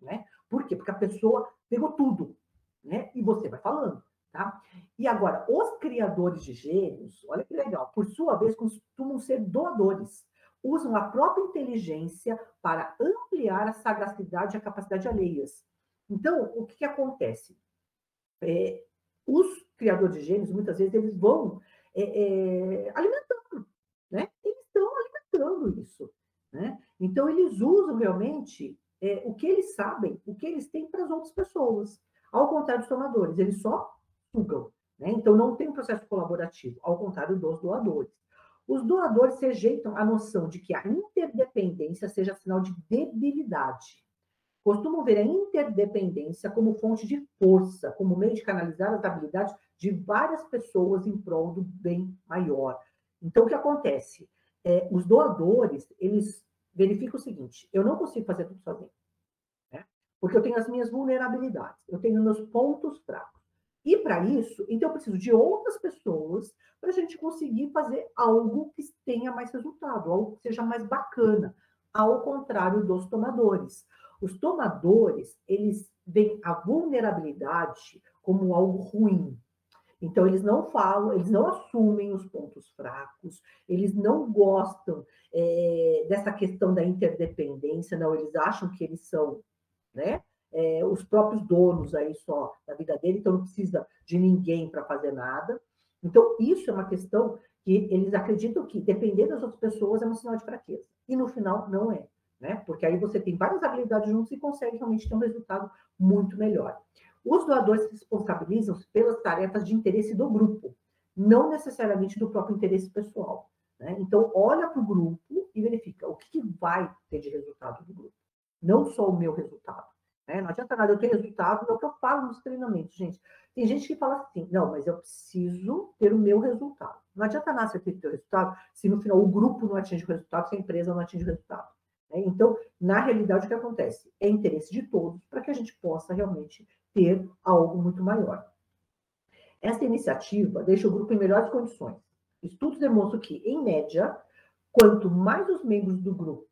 né? Por quê? Porque a pessoa pegou tudo, né? E você vai falando, tá? E agora, os criadores de gênios, olha que legal, por sua vez, costumam ser doadores. Usam a própria inteligência para ampliar a sagacidade e a capacidade alheias. Então, o que, que acontece? É, os criadores de gênios, muitas vezes, eles vão é, é, alimentando, né? Eles estão alimentando isso, né? Então, eles usam realmente é, o que eles sabem, o que eles têm para as outras pessoas. Ao contrário dos tomadores, eles só sugam. Né? Então, não tem um processo colaborativo, ao contrário dos doadores. Os doadores rejeitam a noção de que a interdependência seja sinal de debilidade. Costumam ver a interdependência como fonte de força, como meio de canalizar as habilidades de várias pessoas em prol do bem maior. Então, o que acontece? É, os doadores, eles verifica o seguinte: eu não consigo fazer tudo sozinho. Né? Porque eu tenho as minhas vulnerabilidades, eu tenho meus pontos fracos. E para isso, então eu preciso de outras pessoas para a gente conseguir fazer algo que tenha mais resultado, algo que seja mais bacana, ao contrário dos tomadores. Os tomadores, eles veem a vulnerabilidade como algo ruim, então, eles não falam, eles não assumem os pontos fracos, eles não gostam é, dessa questão da interdependência, não, eles acham que eles são né, é, os próprios donos aí só da vida dele, então não precisa de ninguém para fazer nada. Então, isso é uma questão que eles acreditam que depender das outras pessoas é um sinal de fraqueza. E no final, não é. Né? Porque aí você tem várias habilidades juntos e consegue realmente ter um resultado muito melhor. Os doadores se responsabilizam pelas tarefas de interesse do grupo, não necessariamente do próprio interesse pessoal. Né? Então, olha para o grupo e verifica o que, que, vai ter de resultado do grupo, não só o meu resultado. Né? Não adianta nada eu ter resultado, é o que eu falo nos treinamentos, gente. Tem gente que fala assim, não, mas eu preciso ter o meu resultado. Não adianta nada você ter o seu resultado se no final o grupo não atinge o resultado, se a empresa não atinge o resultado. Né? Então, na realidade, o que acontece? É interesse de todos para que a gente possa realmente ter algo muito maior. Essa iniciativa deixa o grupo em melhores condições. Estudos demonstram que, em média, quanto mais os membros do grupo,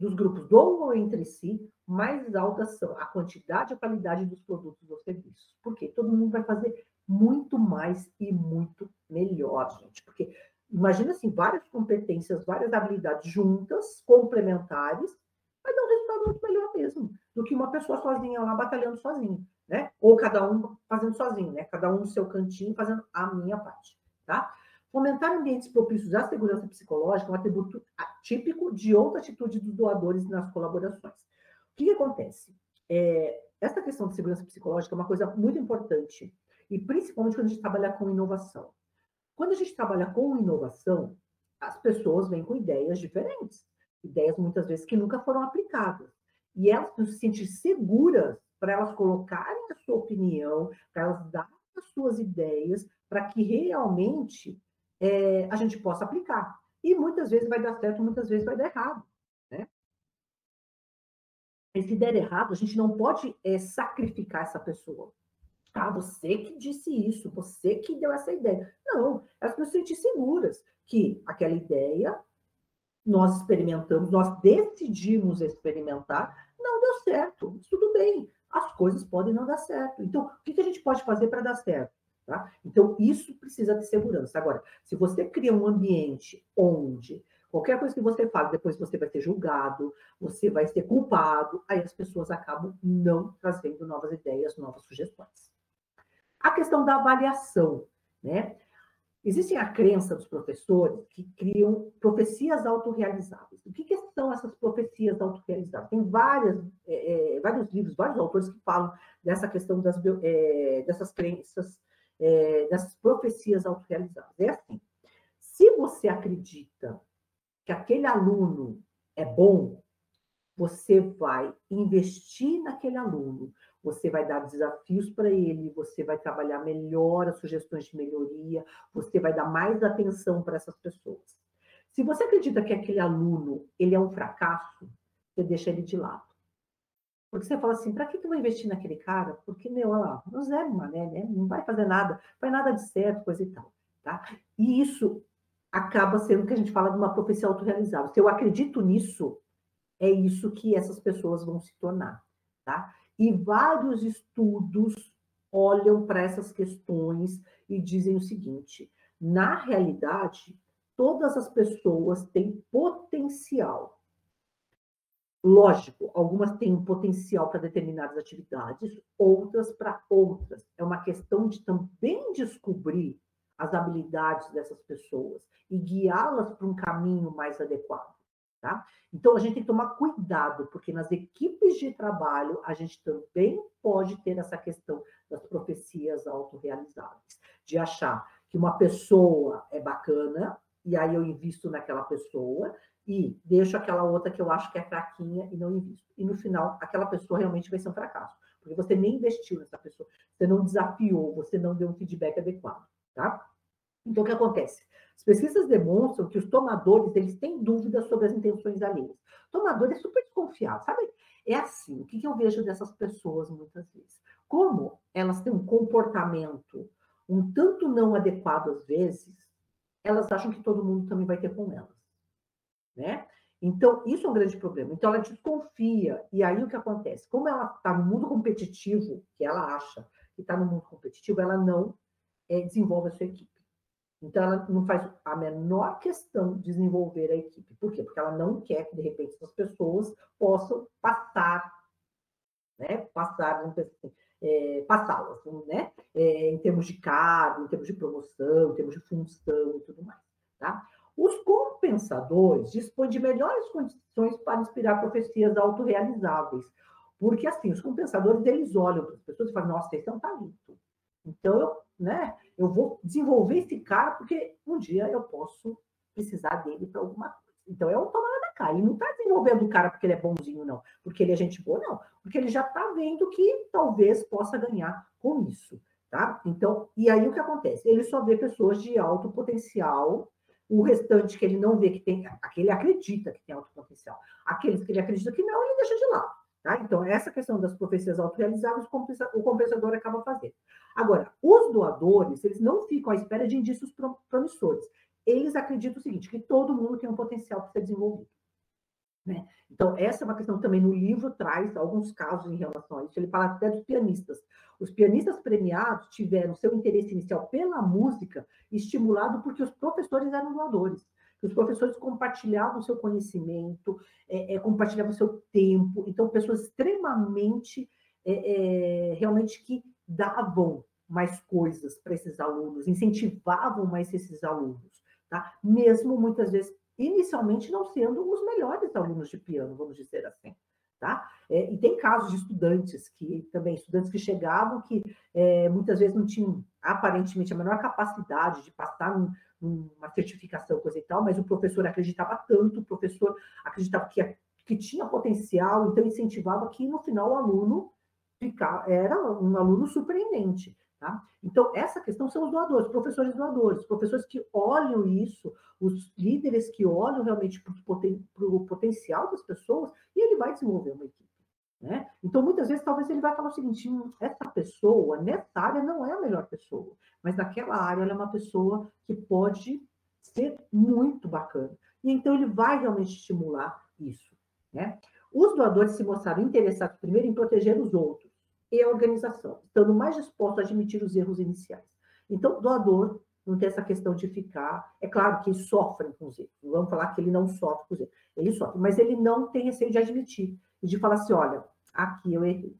dos grupos doam entre si, mais altas são a quantidade e a qualidade dos produtos ou serviços. Por quê? Todo mundo vai fazer muito mais e muito melhor, gente. Porque imagina assim, várias competências, várias habilidades juntas, complementares, vai dar um resultado muito melhor mesmo do que uma pessoa sozinha lá batalhando sozinho né? Ou cada um fazendo sozinho, né? Cada um no seu cantinho fazendo a minha parte, tá? Fomentar ambientes propícios à segurança psicológica é um atributo típico de outra atitude dos doadores nas colaborações. O que, que acontece? É, essa questão de segurança psicológica é uma coisa muito importante, e principalmente quando a gente trabalha com inovação. Quando a gente trabalha com inovação, as pessoas vêm com ideias diferentes, ideias muitas vezes que nunca foram aplicadas. E elas precisam se sentir seguras para elas colocarem a sua opinião, para elas darem as suas ideias, para que realmente é, a gente possa aplicar. E muitas vezes vai dar certo, muitas vezes vai dar errado. Né? E se der errado, a gente não pode é, sacrificar essa pessoa. Ah, você que disse isso, você que deu essa ideia. Não, elas precisam se sentir seguras que aquela ideia nós experimentamos, nós decidimos experimentar, não deu certo. Tudo bem, as coisas podem não dar certo. Então, o que a gente pode fazer para dar certo? Tá? Então, isso precisa de segurança. Agora, se você cria um ambiente onde qualquer coisa que você fala, depois você vai ser julgado, você vai ser culpado, aí as pessoas acabam não trazendo novas ideias, novas sugestões. A questão da avaliação, né? Existem a crença dos professores que criam profecias autorrealizáveis. O que, que são essas profecias autorrealizáveis? Tem várias, é, é, vários livros, vários autores que falam dessa questão das, é, dessas crenças, é, dessas profecias autorrealizáveis. É assim, se você acredita que aquele aluno é bom, você vai investir naquele aluno, você vai dar desafios para ele, você vai trabalhar melhor as sugestões de melhoria, você vai dar mais atenção para essas pessoas. Se você acredita que aquele aluno ele é um fracasso, você deixa ele de lado. Porque você fala assim, para que, que eu vou investir naquele cara? Porque, meu, lá, não zero mané, né? Não vai fazer nada, vai nada de certo, coisa e tal. Tá? E isso acaba sendo o que a gente fala de uma profecia autorrealizável. Se eu acredito nisso, é isso que essas pessoas vão se tornar. Tá? E vários estudos olham para essas questões e dizem o seguinte: na realidade, todas as pessoas têm potencial. Lógico, algumas têm potencial para determinadas atividades, outras para outras. É uma questão de também descobrir as habilidades dessas pessoas e guiá-las para um caminho mais adequado. Tá? Então, a gente tem que tomar cuidado, porque nas equipes de trabalho a gente também pode ter essa questão das profecias autorrealizáveis, de achar que uma pessoa é bacana, e aí eu invisto naquela pessoa, e deixo aquela outra que eu acho que é fraquinha e não invisto. E no final, aquela pessoa realmente vai ser um fracasso, porque você nem investiu nessa pessoa, você não desafiou, você não deu um feedback adequado, tá? Então, o que acontece? As pesquisas demonstram que os tomadores eles têm dúvidas sobre as intenções alheias. Tomador é super desconfiado, sabe? É assim, o que eu vejo dessas pessoas muitas vezes? Como elas têm um comportamento um tanto não adequado às vezes, elas acham que todo mundo também vai ter com elas, né? Então, isso é um grande problema. Então, ela desconfia. E aí, o que acontece? Como ela está no mundo competitivo, que ela acha que está no mundo competitivo, ela não é, desenvolve a sua equipe. Então, ela não faz a menor questão de desenvolver a equipe. Por quê? Porque ela não quer que, de repente, essas pessoas possam passar, né? Passar, é, passá-las, né? É, em termos de cargo, em termos de promoção, em termos de função e tudo mais. Tá? Os compensadores dispõem de melhores condições para inspirar profecias autorrealizáveis. Porque, assim, os compensadores, eles olham para as pessoas e falam, nossa, esse é um talento. Então, eu, né, eu vou desenvolver esse cara porque um dia eu posso precisar dele para alguma coisa. Então, é o tomada da cá. E não está desenvolvendo o cara porque ele é bonzinho, não. Porque ele é gente boa, não. Porque ele já está vendo que talvez possa ganhar com isso. Tá? Então, e aí o que acontece? Ele só vê pessoas de alto potencial, o restante que ele não vê que tem, aquele acredita que tem alto potencial. Aqueles que ele acredita que não, ele deixa de lado. Tá? Então, essa questão das profecias autorrealizáveis, o compensador acaba fazendo. Agora, os doadores, eles não ficam à espera de indícios promissores. Eles acreditam o seguinte, que todo mundo tem um potencial para ser desenvolvido. Né? Então, essa é uma questão também no livro traz alguns casos em relação a isso. Ele fala até dos pianistas. Os pianistas premiados tiveram seu interesse inicial pela música estimulado porque os professores eram doadores os professores compartilhavam seu conhecimento, é, é, compartilhavam seu tempo, então pessoas extremamente, é, é, realmente que davam mais coisas para esses alunos, incentivavam mais esses alunos, tá? Mesmo muitas vezes, inicialmente não sendo os melhores alunos de piano, vamos dizer assim. Tá? É, e tem casos de estudantes que também, estudantes que chegavam que é, muitas vezes não tinham aparentemente a menor capacidade de passar num, numa certificação, coisa e tal, mas o professor acreditava tanto, o professor acreditava que, que tinha potencial, então incentivava que no final o aluno ficar, era um aluno surpreendente. Tá? Então, essa questão são os doadores, professores doadores, professores que olham isso, os líderes que olham realmente para o potencial das pessoas, e ele vai desenvolver uma equipe. Né? Então, muitas vezes, talvez ele vai falar o seguinte: hum, essa pessoa, nessa área, não é a melhor pessoa, mas naquela área ela é uma pessoa que pode ser muito bacana. E então ele vai realmente estimular isso. Né? Os doadores se mostraram interessados primeiro em proteger os outros e a organização, estando mais disposto a admitir os erros iniciais. Então, doador não tem essa questão de ficar. É claro que sofre com os erros. Vamos falar que ele não sofre com os erros. Ele sofre, mas ele não tem receio de admitir e de falar assim: olha, aqui eu errei.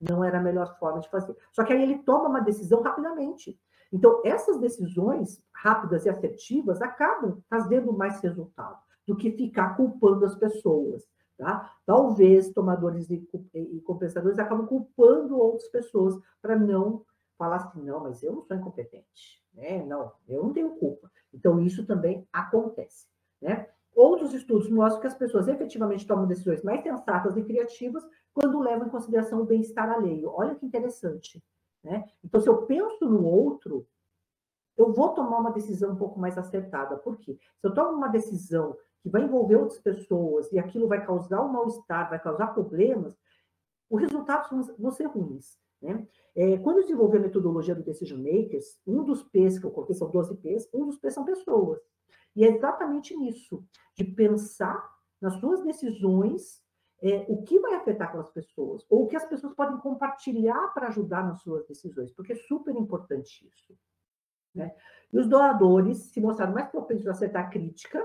Não era a melhor forma de fazer. Só que aí ele toma uma decisão rapidamente. Então, essas decisões rápidas e assertivas acabam trazendo mais resultado do que ficar culpando as pessoas. Tá? Talvez tomadores e, e compensadores acabam culpando outras pessoas para não falar assim, não, mas eu não sou incompetente, né? Não, eu não tenho culpa. Então, isso também acontece, né? Outros estudos mostram que as pessoas efetivamente tomam decisões mais sensatas e criativas quando levam em consideração o bem-estar alheio. Olha que interessante, né? Então, se eu penso no outro, eu vou tomar uma decisão um pouco mais acertada. Por quê? Se eu tomo uma decisão que vai envolver outras pessoas e aquilo vai causar um mal-estar, vai causar problemas, os resultados vão ser ruins. Né? É, quando eu desenvolvi a metodologia do Decision Makers, um dos P's que eu coloquei, são 12 P's, um dos P's são pessoas. E é exatamente nisso, de pensar nas suas decisões, é, o que vai afetar aquelas pessoas, ou o que as pessoas podem compartilhar para ajudar nas suas decisões, porque é super importante isso. Né? E os doadores se mostraram mais propensos a acertar crítica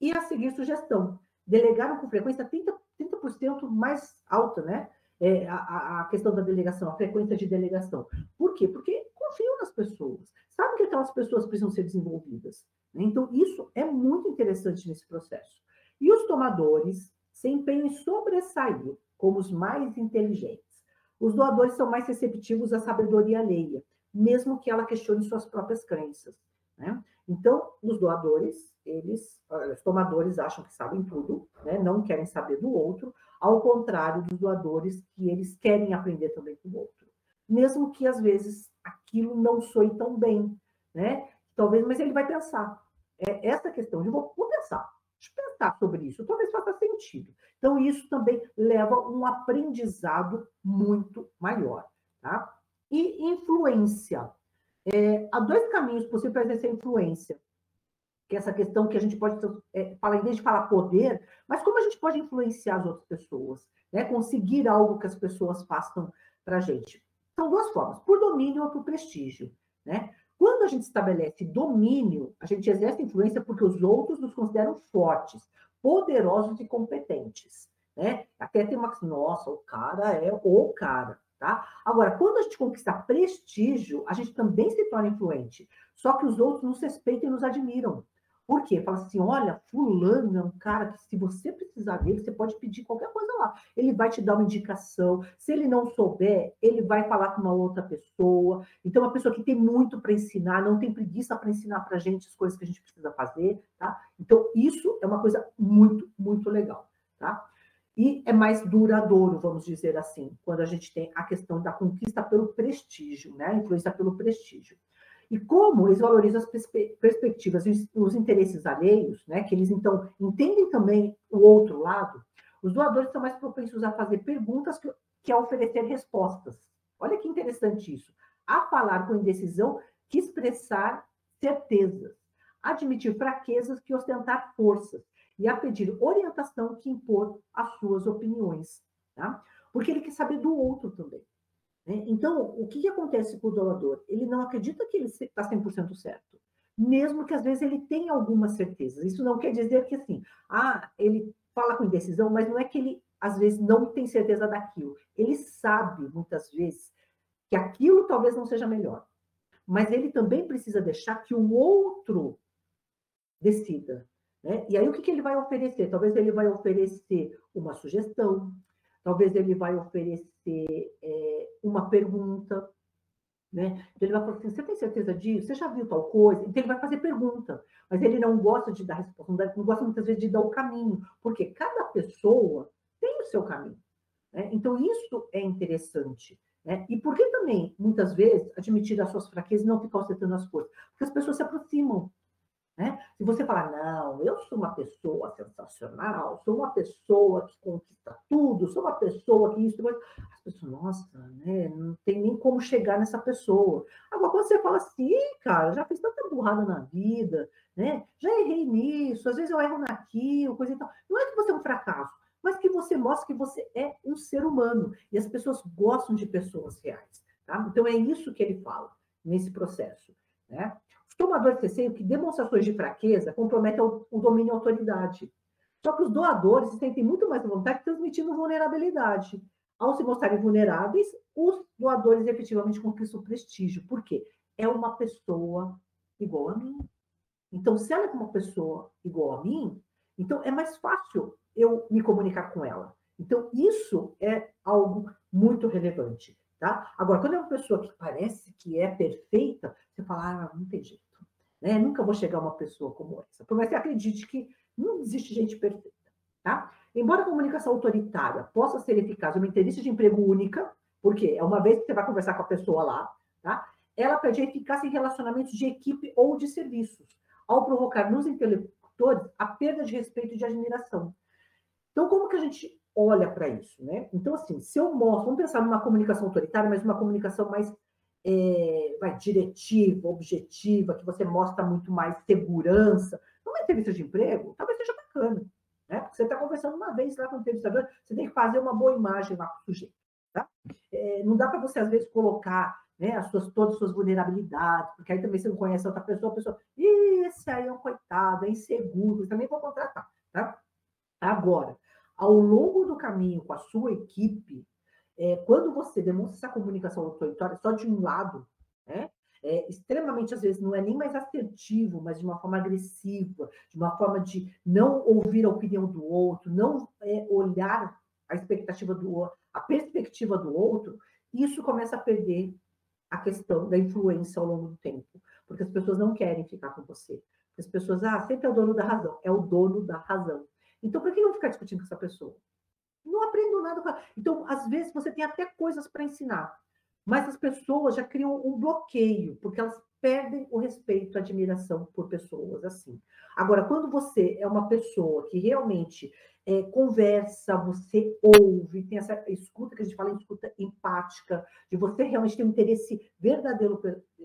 e a seguir sugestão. Delegaram com frequência 30%, 30 mais alta, né? É, a, a, questão da delegação, a frequência de delegação. Por quê? Porque confiam nas pessoas, sabem que aquelas pessoas precisam ser desenvolvidas. Né? Então, isso é muito interessante nesse processo. E os tomadores se empenham em sobressair como os mais inteligentes. Os doadores são mais receptivos à sabedoria alheia, mesmo que ela questione suas próprias crenças. Né? Então, os doadores, eles, ah, os tomadores acham que sabem tudo, né? não querem saber do outro, ao contrário dos doadores, que eles querem aprender também com o outro. Mesmo que, às vezes, aquilo não soe tão bem, né? Talvez, mas ele vai pensar. É essa questão de vou, vou pensar, deixa eu pensar sobre isso, talvez faça sentido. Então, isso também leva um aprendizado muito maior, tá? E influência. É, há dois caminhos possíveis para exercer influência. Que é essa questão que a gente pode é, falar, em vez de falar poder, mas como a gente pode influenciar as outras pessoas, né? conseguir algo que as pessoas façam para a gente. São duas formas, por domínio ou por prestígio. Né? Quando a gente estabelece domínio, a gente exerce influência porque os outros nos consideram fortes, poderosos e competentes. Né? Até tem uma, nossa, o cara é o cara. Tá? Agora, quando a gente conquista prestígio, a gente também se torna influente. Só que os outros nos respeitam e nos admiram. Por quê? Fala assim: olha, fulano é um cara que, se você precisar dele, você pode pedir qualquer coisa lá. Ele vai te dar uma indicação. Se ele não souber, ele vai falar com uma outra pessoa. Então, uma pessoa que tem muito para ensinar, não tem preguiça para ensinar para a gente as coisas que a gente precisa fazer. Tá? Então, isso é uma coisa muito, muito legal. Tá? E é mais duradouro, vamos dizer assim, quando a gente tem a questão da conquista pelo prestígio, né? influência pelo prestígio. E como eles valorizam as perspe perspectivas e os interesses alheios, né? que eles então entendem também o outro lado, os doadores são mais propensos a fazer perguntas que, que a oferecer respostas. Olha que interessante isso. A falar com indecisão que expressar certezas, admitir fraquezas que ostentar forças e a pedir orientação que impor as suas opiniões, tá? Porque ele quer saber do outro também. Né? Então, o que, que acontece com o doador? Ele não acredita que ele está 100% certo, mesmo que às vezes ele tenha algumas certezas. Isso não quer dizer que assim, ah, ele fala com indecisão, mas não é que ele às vezes não tem certeza daquilo. Ele sabe muitas vezes que aquilo talvez não seja melhor, mas ele também precisa deixar que o outro decida. Né? E aí, o que, que ele vai oferecer? Talvez ele vai oferecer uma sugestão, talvez ele vai oferecer é, uma pergunta, Né? Então ele vai falar assim: você tem certeza disso? Você já viu tal coisa? Então ele vai fazer pergunta, mas ele não gosta de dar resposta, não gosta muitas vezes de dar o caminho, porque cada pessoa tem o seu caminho. Né? Então isso é interessante. Né? E por que também, muitas vezes, admitir as suas fraquezas e não ficar ostentando as coisas? Porque as pessoas se aproximam. Né? Se você falar, não, eu sou uma pessoa sensacional, sou uma pessoa que conquista tudo, sou uma pessoa que isso, as pessoas, nossa, né, não tem nem como chegar nessa pessoa. Agora, quando você fala assim, cara, já fiz tanta burrada na vida, né? já errei nisso, às vezes eu erro naquilo, coisa e tal. Não é que você é um fracasso, mas que você mostra que você é um ser humano. E as pessoas gostam de pessoas reais. Tá? Então, é isso que ele fala nesse processo. Né? Tomadores de receio que demonstrações de fraqueza comprometem o, o domínio e a autoridade. Só que os doadores se sentem muito mais à vontade transmitindo vulnerabilidade. Ao se mostrarem vulneráveis, os doadores efetivamente conquistam prestígio. Por quê? É uma pessoa igual a mim. Então, se ela é uma pessoa igual a mim, então é mais fácil eu me comunicar com ela. Então, isso é algo muito relevante. Tá? Agora, quando é uma pessoa que parece que é perfeita, você fala, ah, não tem jeito. Né? Nunca vou chegar a uma pessoa como essa. Por mais que acredite que não existe gente perfeita. Tá? Embora a comunicação autoritária possa ser eficaz uma entrevista de emprego única, porque é uma vez que você vai conversar com a pessoa lá, tá? ela pede eficácia em relacionamentos de equipe ou de serviços, ao provocar nos interlocutores a perda de respeito e de admiração. Então, como que a gente olha para isso? Né? Então, assim, se eu mostro, vamos pensar numa comunicação autoritária, mas uma comunicação mais é, vai, diretiva, objetiva, que você mostra muito mais segurança. Numa entrevista de emprego, talvez seja bacana. Né? Porque você está conversando uma vez lá com o entrevistador, você tem que fazer uma boa imagem lá com o sujeito. Tá? É, não dá para você, às vezes, colocar né, as suas, todas as suas vulnerabilidades, porque aí também você não conhece outra pessoa, a pessoa, esse aí é um coitado, é inseguro, também vou contratar. Tá? Agora, ao longo do caminho com a sua equipe, é, quando você demonstra essa comunicação autoritária só de um lado, né, é, extremamente, às vezes, não é nem mais assertivo, mas de uma forma agressiva, de uma forma de não ouvir a opinião do outro, não é, olhar a expectativa do outro, a perspectiva do outro, isso começa a perder a questão da influência ao longo do tempo, porque as pessoas não querem ficar com você. As pessoas, ah, sempre é o dono da razão, é o dono da razão. Então, por que não ficar discutindo com essa pessoa? Não aprendo nada. Então, às vezes, você tem até coisas para ensinar, mas as pessoas já criam um bloqueio, porque elas perdem o respeito, a admiração por pessoas assim. Agora, quando você é uma pessoa que realmente é, conversa, você ouve, tem essa escuta que a gente fala escuta empática, de você realmente ter um interesse verdadeiro,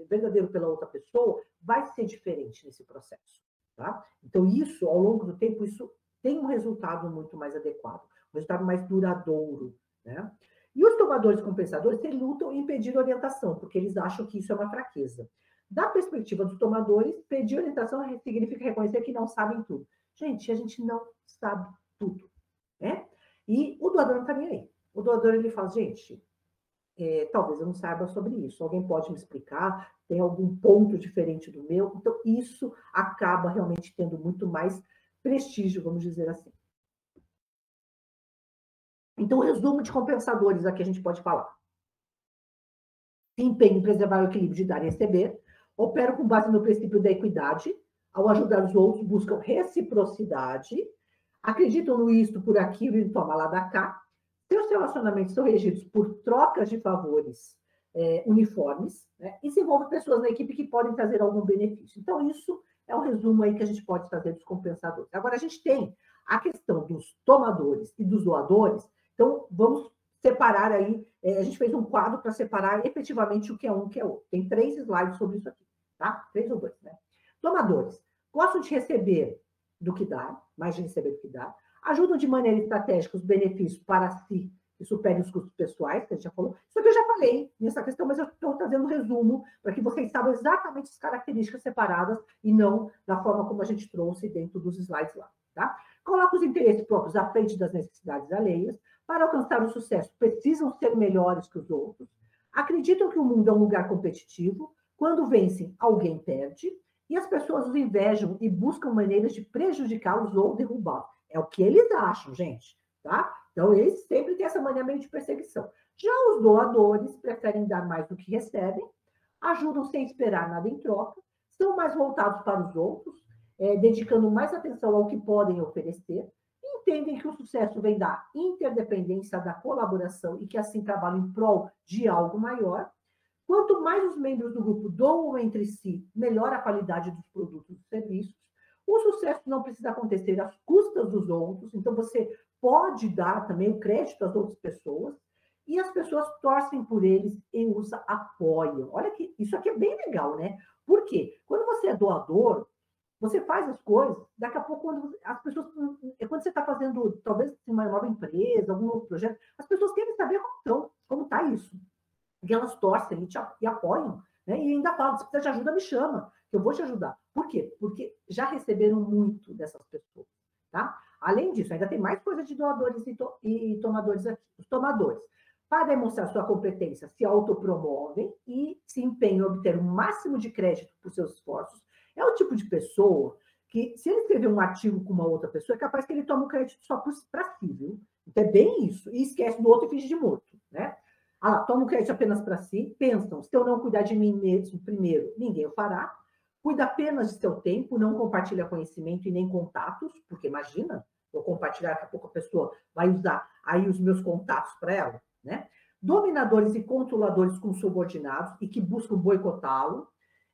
verdadeiro pela outra pessoa, vai ser diferente nesse processo. Tá? Então, isso, ao longo do tempo, isso tem um resultado muito mais adequado resultado mais duradouro. Né? E os tomadores compensadores se lutam em pedir orientação, porque eles acham que isso é uma fraqueza. Da perspectiva dos tomadores, pedir orientação significa reconhecer que não sabem tudo. Gente, a gente não sabe tudo. Né? E o doador não está nem aí. O doador ele fala, gente, é, talvez eu não saiba sobre isso. Alguém pode me explicar? Tem algum ponto diferente do meu? Então, isso acaba realmente tendo muito mais prestígio, vamos dizer assim. Então, resumo de compensadores aqui a gente pode falar. Empenho em preservar o equilíbrio de dar e receber, operam com base no princípio da equidade, ao ajudar os outros, buscam reciprocidade, acreditam no isto por aquilo e toma lá da cá. Seus relacionamentos são regidos por trocas de favores é, uniformes, né? e se envolvem pessoas na equipe que podem trazer algum benefício. Então, isso é um resumo aí que a gente pode fazer dos compensadores. Agora, a gente tem a questão dos tomadores e dos doadores, então, vamos separar aí. É, a gente fez um quadro para separar efetivamente o que é um e o que é outro. Tem três slides sobre isso aqui, tá? Três ou dois, né? Tomadores. Gostam de receber do que dá, mais de receber do que dá. Ajudam de maneira estratégica os benefícios para si que superem os custos pessoais, que a gente já falou. Isso aqui eu já falei nessa questão, mas eu estou trazendo um resumo para que vocês saibam exatamente as características separadas e não da forma como a gente trouxe dentro dos slides lá, tá? Coloca os interesses próprios à frente das necessidades alheias, para alcançar o sucesso, precisam ser melhores que os outros, acreditam que o mundo é um lugar competitivo, quando vencem, alguém perde, e as pessoas os invejam e buscam maneiras de prejudicá-los ou derrubá-los. É o que eles acham, gente, tá? Então, eles sempre têm essa mania meio de perseguição. Já os doadores preferem dar mais do que recebem, ajudam sem esperar nada em troca, são mais voltados para os outros, é, dedicando mais atenção ao que podem oferecer, entendem que o sucesso vem da interdependência, da colaboração e que assim trabalham em prol de algo maior. Quanto mais os membros do grupo doam entre si, melhor a qualidade dos produtos e serviços. O sucesso não precisa acontecer às custas dos outros, então você pode dar também o crédito às outras pessoas, e as pessoas torcem por eles e os apoiam. Olha que isso aqui é bem legal, né? Por quê? Quando você é doador, você faz as coisas, daqui a pouco, quando as pessoas. É quando você está fazendo, talvez, uma nova empresa, algum novo projeto, as pessoas querem saber como estão, como está isso. E elas torcem e, te, e apoiam. Né? E ainda falam: se precisar de ajuda, me chama, que eu vou te ajudar. Por quê? Porque já receberam muito dessas pessoas. Tá? Além disso, ainda tem mais coisa de doadores e, to, e tomadores aqui. Os tomadores para demonstrar sua competência, se autopromovem e se empenham em obter o máximo de crédito por seus esforços. É o tipo de pessoa que, se ele escrever um artigo com uma outra pessoa, é capaz que ele tome o crédito só para si, viu? Então é bem isso. E esquece do outro e finge de morto, né? Ah, toma o crédito apenas para si, pensam, se eu não cuidar de mim mesmo primeiro, ninguém o fará. Cuida apenas de seu tempo, não compartilha conhecimento e nem contatos, porque imagina, eu compartilhar, daqui a pouco a pessoa vai usar aí os meus contatos para ela né? Dominadores e controladores com subordinados e que buscam boicotá-lo,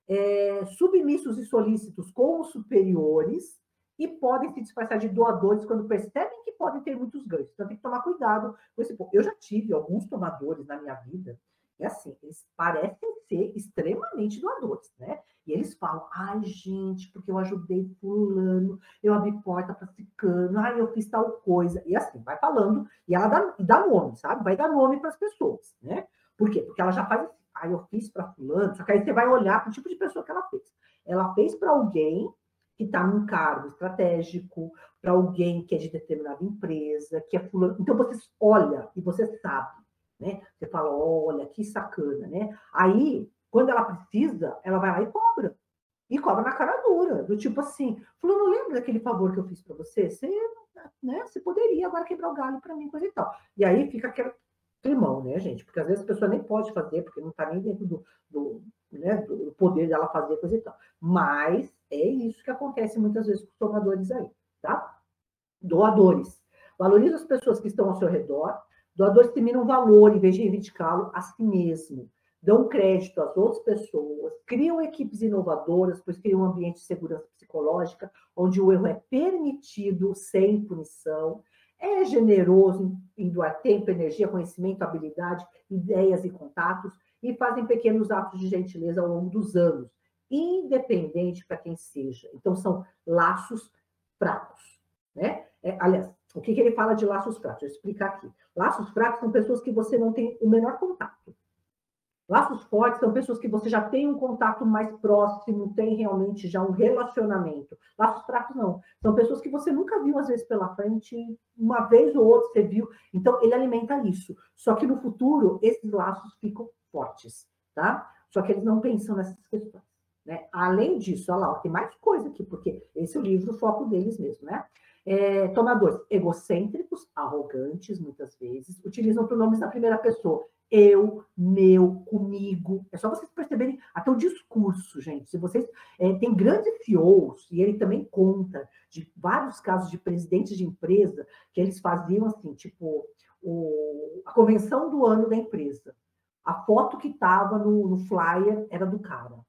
é, submissos e solícitos com os superiores e podem se disfarçar de doadores quando percebem que podem ter muitos ganhos. Então tem que tomar cuidado com esse ponto. Eu já tive alguns tomadores na minha vida é assim, eles parecem ser extremamente doadores, né? E eles falam, ai, gente, porque eu ajudei fulano, eu abri porta para cicano, ai, eu fiz tal coisa. E assim, vai falando, e ela dá, dá nome, sabe? Vai dar nome para as pessoas, né? Por quê? Porque ela já faz ai, eu fiz para fulano, só que aí você vai olhar para o tipo de pessoa que ela fez. Ela fez para alguém que está num cargo estratégico, para alguém que é de determinada empresa, que é fulano. Então, você olha e você sabe né? Você fala, olha, que sacana, né? Aí, quando ela precisa, ela vai lá e cobra. E cobra na cara dura, do tipo assim, falou, não lembra daquele favor que eu fiz para você? Você, né, você poderia agora quebrar o galho para mim, coisa e tal. E aí fica aquele climão, né, gente? Porque às vezes a pessoa nem pode fazer, porque não está nem dentro do, do, né, do poder dela fazer coisa e tal. Mas é isso que acontece muitas vezes com os tomadores aí, tá? Doadores. Valoriza as pessoas que estão ao seu redor, Doadores terminam valor em vez de reivindicá-lo a si mesmo. Dão crédito às outras pessoas, criam equipes inovadoras, pois criam um ambiente de segurança psicológica, onde o erro é permitido sem punição, é generoso em doar tempo, energia, conhecimento, habilidade, ideias e contatos, e fazem pequenos atos de gentileza ao longo dos anos, independente para quem seja. Então, são laços fracos. Né? É, aliás, o que, que ele fala de laços fracos? Vou explicar aqui. Laços fracos são pessoas que você não tem o menor contato. Laços fortes são pessoas que você já tem um contato mais próximo, tem realmente já um relacionamento. Laços fracos não. São pessoas que você nunca viu, às vezes, pela frente, uma vez ou outra você viu. Então, ele alimenta isso. Só que no futuro, esses laços ficam fortes, tá? Só que eles não pensam nessas questões. Né? Além disso, olha lá, tem mais coisa aqui, porque esse é o livro, o foco deles mesmo, né? É, tomadores egocêntricos, arrogantes, muitas vezes, utilizam pronomes na primeira pessoa. Eu, meu, comigo. É só vocês perceberem até o discurso, gente. Se vocês é, tem grandes CEOs, e ele também conta de vários casos de presidentes de empresa que eles faziam assim, tipo, o, a convenção do ano da empresa. A foto que estava no, no flyer era do cara,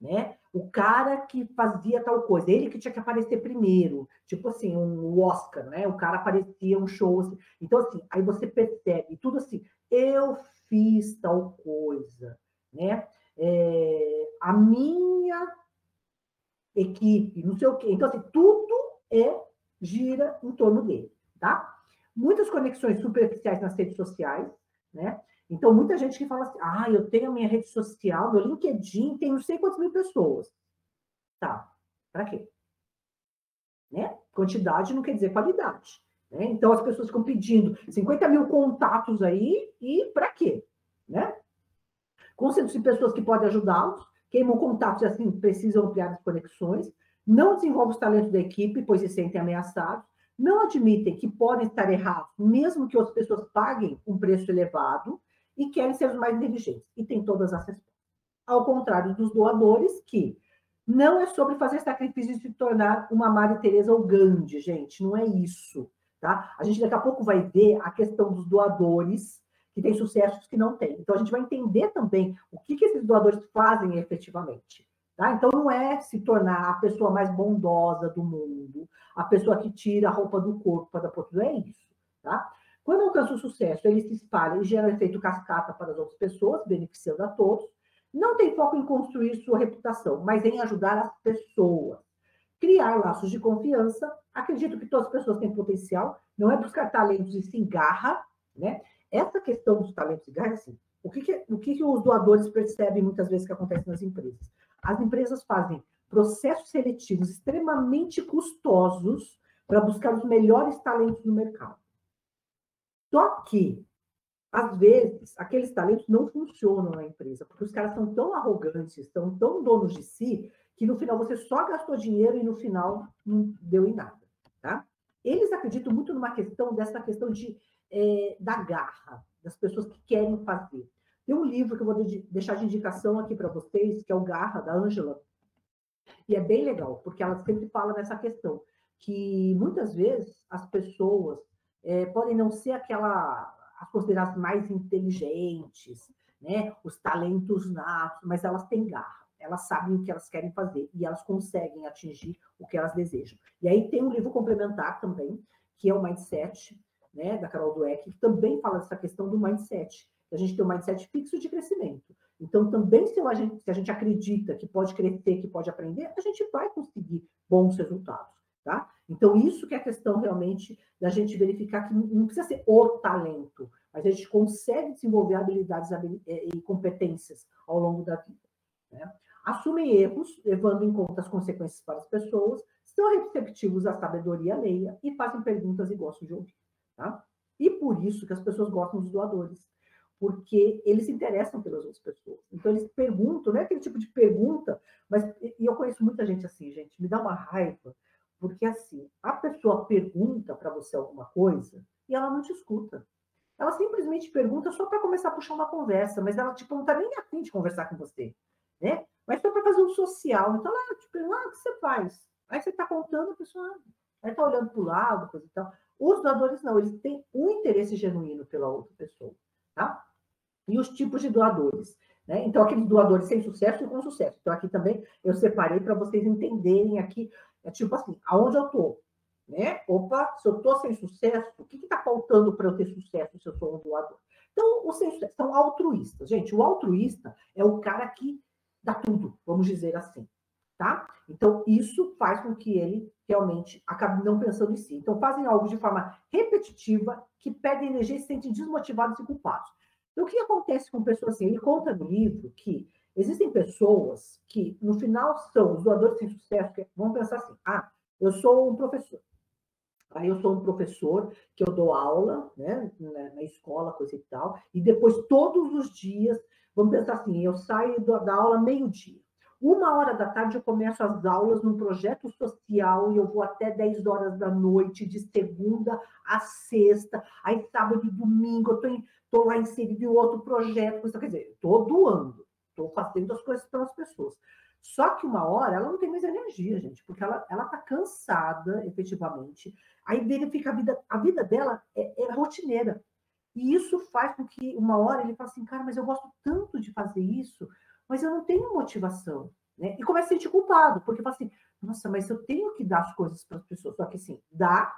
né? o cara que fazia tal coisa, ele que tinha que aparecer primeiro, tipo assim, um Oscar, né? O cara aparecia um show assim. Então, assim, aí você percebe tudo assim, eu fiz tal coisa, né? É, a minha equipe, não sei o quê. Então, assim, tudo é gira em torno dele, tá? Muitas conexões superficiais nas redes sociais, né? Então, muita gente que fala assim, ah, eu tenho a minha rede social, meu LinkedIn tem não sei quantas mil pessoas. Tá, para quê? Né? Quantidade não quer dizer qualidade. Né? Então, as pessoas ficam pedindo 50 mil contatos aí, e para quê? Né? Concentram-se pessoas que podem ajudá-los, queimam contatos e assim precisam ampliar as conexões, não desenvolvem os talentos da equipe, pois se sentem ameaçados, não admitem que podem estar errados, mesmo que outras pessoas paguem um preço elevado, e querem ser os mais inteligentes. E tem todas as respostas. ao contrário dos doadores, que não é sobre fazer sacrifício e se tornar uma Maria Teresa ou Gandhi, gente, não é isso, tá? A gente daqui a pouco vai ver a questão dos doadores, que tem sucessos que não tem. Então, a gente vai entender também o que, que esses doadores fazem efetivamente. Tá? Então, não é se tornar a pessoa mais bondosa do mundo, a pessoa que tira a roupa do corpo para dar não é isso. Tá? Quando alcança o sucesso, ele se espalha e gera efeito cascata para as outras pessoas, beneficiando a todos. Não tem foco em construir sua reputação, mas em ajudar as pessoas. Criar laços de confiança. Acredito que todas as pessoas têm potencial, não é buscar talentos e se engarra, né? Essa questão dos talentos e garra, assim, o que, que, o que, que os doadores percebem muitas vezes que acontece nas empresas? As empresas fazem processos seletivos extremamente custosos para buscar os melhores talentos no mercado. Só que, às vezes, aqueles talentos não funcionam na empresa, porque os caras são tão arrogantes, estão tão donos de si, que no final você só gastou dinheiro e no final não deu em nada. Tá? Eles acreditam muito numa questão dessa questão de, é, da garra, das pessoas que querem fazer. Tem um livro que eu vou deixar de indicação aqui para vocês, que é o Garra, da Angela. E é bem legal, porque ela sempre fala nessa questão, que muitas vezes as pessoas é, podem não ser aquela, as consideradas mais inteligentes, né? os talentos natos, mas elas têm garra, elas sabem o que elas querem fazer e elas conseguem atingir o que elas desejam. E aí tem um livro complementar também, que é o Mindset, né, da Carol Dweck, que também fala dessa questão do mindset, a gente tem um mindset fixo de crescimento. Então, também, se a, gente, se a gente acredita que pode crescer, que pode aprender, a gente vai conseguir bons resultados, tá? Então, isso que é a questão realmente da gente verificar que não precisa ser o talento, mas a gente consegue desenvolver habilidades é, e competências ao longo da vida. Né? Assumem erros, levando em conta as consequências para as pessoas, são receptivos à sabedoria alheia e fazem perguntas e gostam de ouvir. Tá? E por isso que as pessoas gostam dos doadores porque eles se interessam pelas outras pessoas. Então, eles perguntam, não é aquele tipo de pergunta, mas e eu conheço muita gente assim, gente, me dá uma raiva, porque assim, a pessoa pergunta para você alguma coisa e ela não te escuta. Ela simplesmente pergunta só para começar a puxar uma conversa, mas ela tipo, não está nem afim de conversar com você, né? Mas só para fazer um social. Então, te pergunta, ah, o que você faz? Aí você está contando, a pessoa aí está olhando para o lado, coisa e tal. Os doadores não, eles têm um interesse genuíno pela outra pessoa, tá? e os tipos de doadores. Né? Então, aqueles doadores sem sucesso e com sucesso. Então, aqui também eu separei para vocês entenderem aqui, é tipo assim, aonde eu estou. Né? Opa, se eu estou sem sucesso, o que está faltando para eu ter sucesso se eu sou um doador? Então, os sem sucesso são altruístas. Gente, o altruísta é o cara que dá tudo, vamos dizer assim. Tá? Então, isso faz com que ele realmente acabe não pensando em si. Então, fazem algo de forma repetitiva, que perdem energia e se sentem desmotivados e culpados. Então, o que acontece com pessoas assim? Ele conta no livro que existem pessoas que, no final, são os doadores sem sucesso, que vão pensar assim: ah, eu sou um professor. Aí eu sou um professor que eu dou aula, né, na, escola, coisa e tal, e depois todos os dias, vamos pensar assim, eu saio da aula meio-dia. Uma hora da tarde eu começo as aulas num projeto social e eu vou até 10 horas da noite, de segunda a sexta. Aí sábado e domingo eu tô em, estou lá inserido em outro projeto, quer dizer, estou doando, estou fazendo as coisas pelas pessoas. Só que uma hora ela não tem mais energia, gente, porque ela está cansada, efetivamente. Aí verifica a vida, a vida dela é, é, rotineira. E isso faz com que uma hora ele fale assim, cara, mas eu gosto tanto de fazer isso, mas eu não tenho motivação. Né? E começa a se sentir culpado, porque fala assim, nossa, mas eu tenho que dar as coisas para as pessoas. Só que assim, dá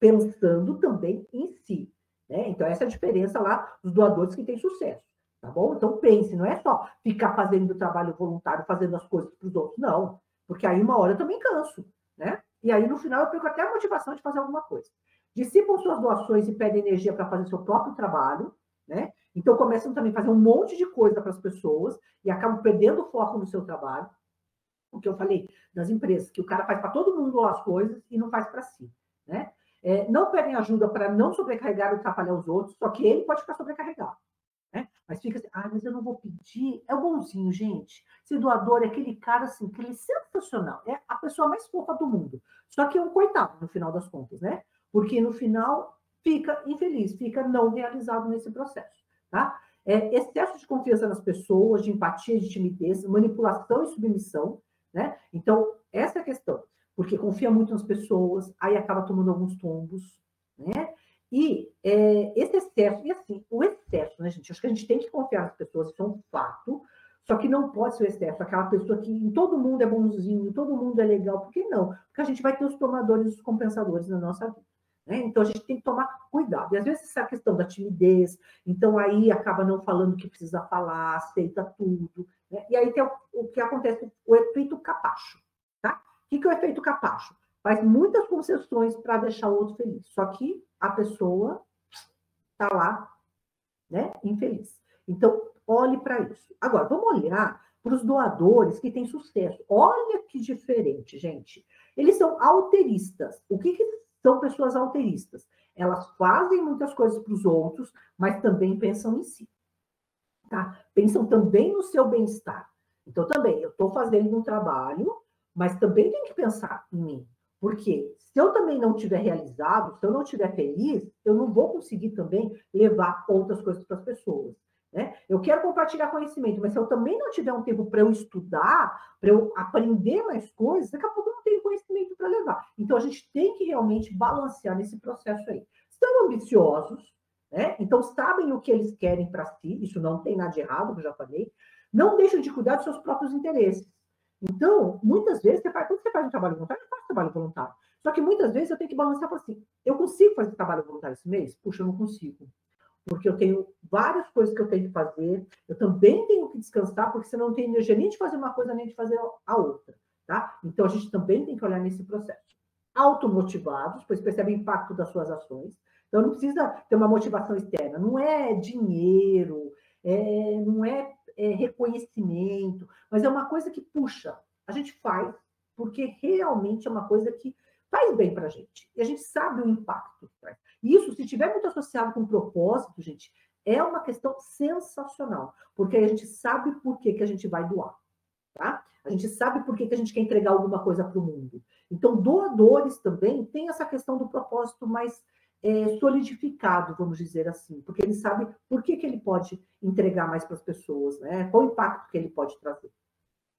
pensando também em si. Né? Então, essa é a diferença lá dos doadores que têm sucesso. Tá bom? Então, pense, não é só ficar fazendo trabalho voluntário, fazendo as coisas para os outros. Não, porque aí uma hora eu também canso. Né? E aí, no final, eu perco até a motivação de fazer alguma coisa. Dissipam suas doações e pedem energia para fazer seu próprio trabalho. Né? Então, começam também a fazer um monte de coisa para as pessoas e acabam perdendo o foco no seu trabalho. O que eu falei das empresas, que o cara faz para todo mundo as coisas e não faz para si. Né? É, não pedem ajuda para não sobrecarregar ou atrapalhar os outros, só que ele pode ficar sobrecarregado. Né? Mas fica assim, ah, mas eu não vou pedir. É o bonzinho, gente. Esse doador é aquele cara assim, que ele é sensacional, é a pessoa mais fofa do mundo. Só que é um coitado, no final das contas, né? Porque no final fica infeliz, fica não realizado nesse processo, tá? é, excesso de confiança nas pessoas, de empatia, de timidez, manipulação e submissão, né? Então, essa é a questão, porque confia muito nas pessoas, aí acaba tomando alguns tombos, né? E é, esse excesso, e assim, o excesso, né, gente? Acho que a gente tem que confiar nas pessoas, isso é um fato, só que não pode ser o excesso, aquela pessoa que em todo mundo é bonzinho, todo mundo é legal, por que não? Porque a gente vai ter os tomadores e os compensadores na nossa vida. Né? Então, a gente tem que tomar cuidado. E às vezes essa questão da timidez, então aí acaba não falando o que precisa falar, aceita tudo. Né? E aí tem o, o, que acontece, o efeito capacho. Tá? O que, que é o efeito capacho? Faz muitas concessões para deixar o outro feliz. Só que a pessoa está lá, né, infeliz. Então, olhe para isso. Agora, vamos olhar para os doadores que têm sucesso. Olha que diferente, gente. Eles são alteristas. O que, que são pessoas alteristas? Elas fazem muitas coisas para os outros, mas também pensam em si. Tá? Pensam também no seu bem-estar. Então, também, eu estou fazendo um trabalho, mas também tenho que pensar em mim. Porque se eu também não tiver realizado, se eu não estiver feliz, eu não vou conseguir também levar outras coisas para as pessoas. Né? Eu quero compartilhar conhecimento, mas se eu também não tiver um tempo para eu estudar, para eu aprender mais coisas, daqui a pouco tenho conhecimento para levar. Então a gente tem que realmente balancear nesse processo aí. São ambiciosos, né? então sabem o que eles querem para si, isso não tem nada de errado, como eu já falei. Não deixam de cuidar dos seus próprios interesses. Então, muitas vezes, você faz, quando você faz um trabalho voluntário, eu faço trabalho voluntário. Só que muitas vezes eu tenho que balancear e falar assim: eu consigo fazer trabalho voluntário esse mês? Puxa, eu não consigo porque eu tenho várias coisas que eu tenho que fazer, eu também tenho que descansar, porque senão não tenho energia nem de fazer uma coisa, nem de fazer a outra, tá? Então, a gente também tem que olhar nesse processo. Automotivados, pois percebe o impacto das suas ações. Então, não precisa ter uma motivação externa, não é dinheiro, é, não é, é reconhecimento, mas é uma coisa que puxa, a gente faz, porque realmente é uma coisa que faz bem para a gente. E a gente sabe o impacto traz. Isso, se tiver muito associado com propósito, gente, é uma questão sensacional, porque a gente sabe por que, que a gente vai doar, tá? A gente sabe por que, que a gente quer entregar alguma coisa para o mundo. Então, doadores também têm essa questão do propósito mais é, solidificado, vamos dizer assim, porque ele sabe por que, que ele pode entregar mais para as pessoas, né? Qual o impacto que ele pode trazer.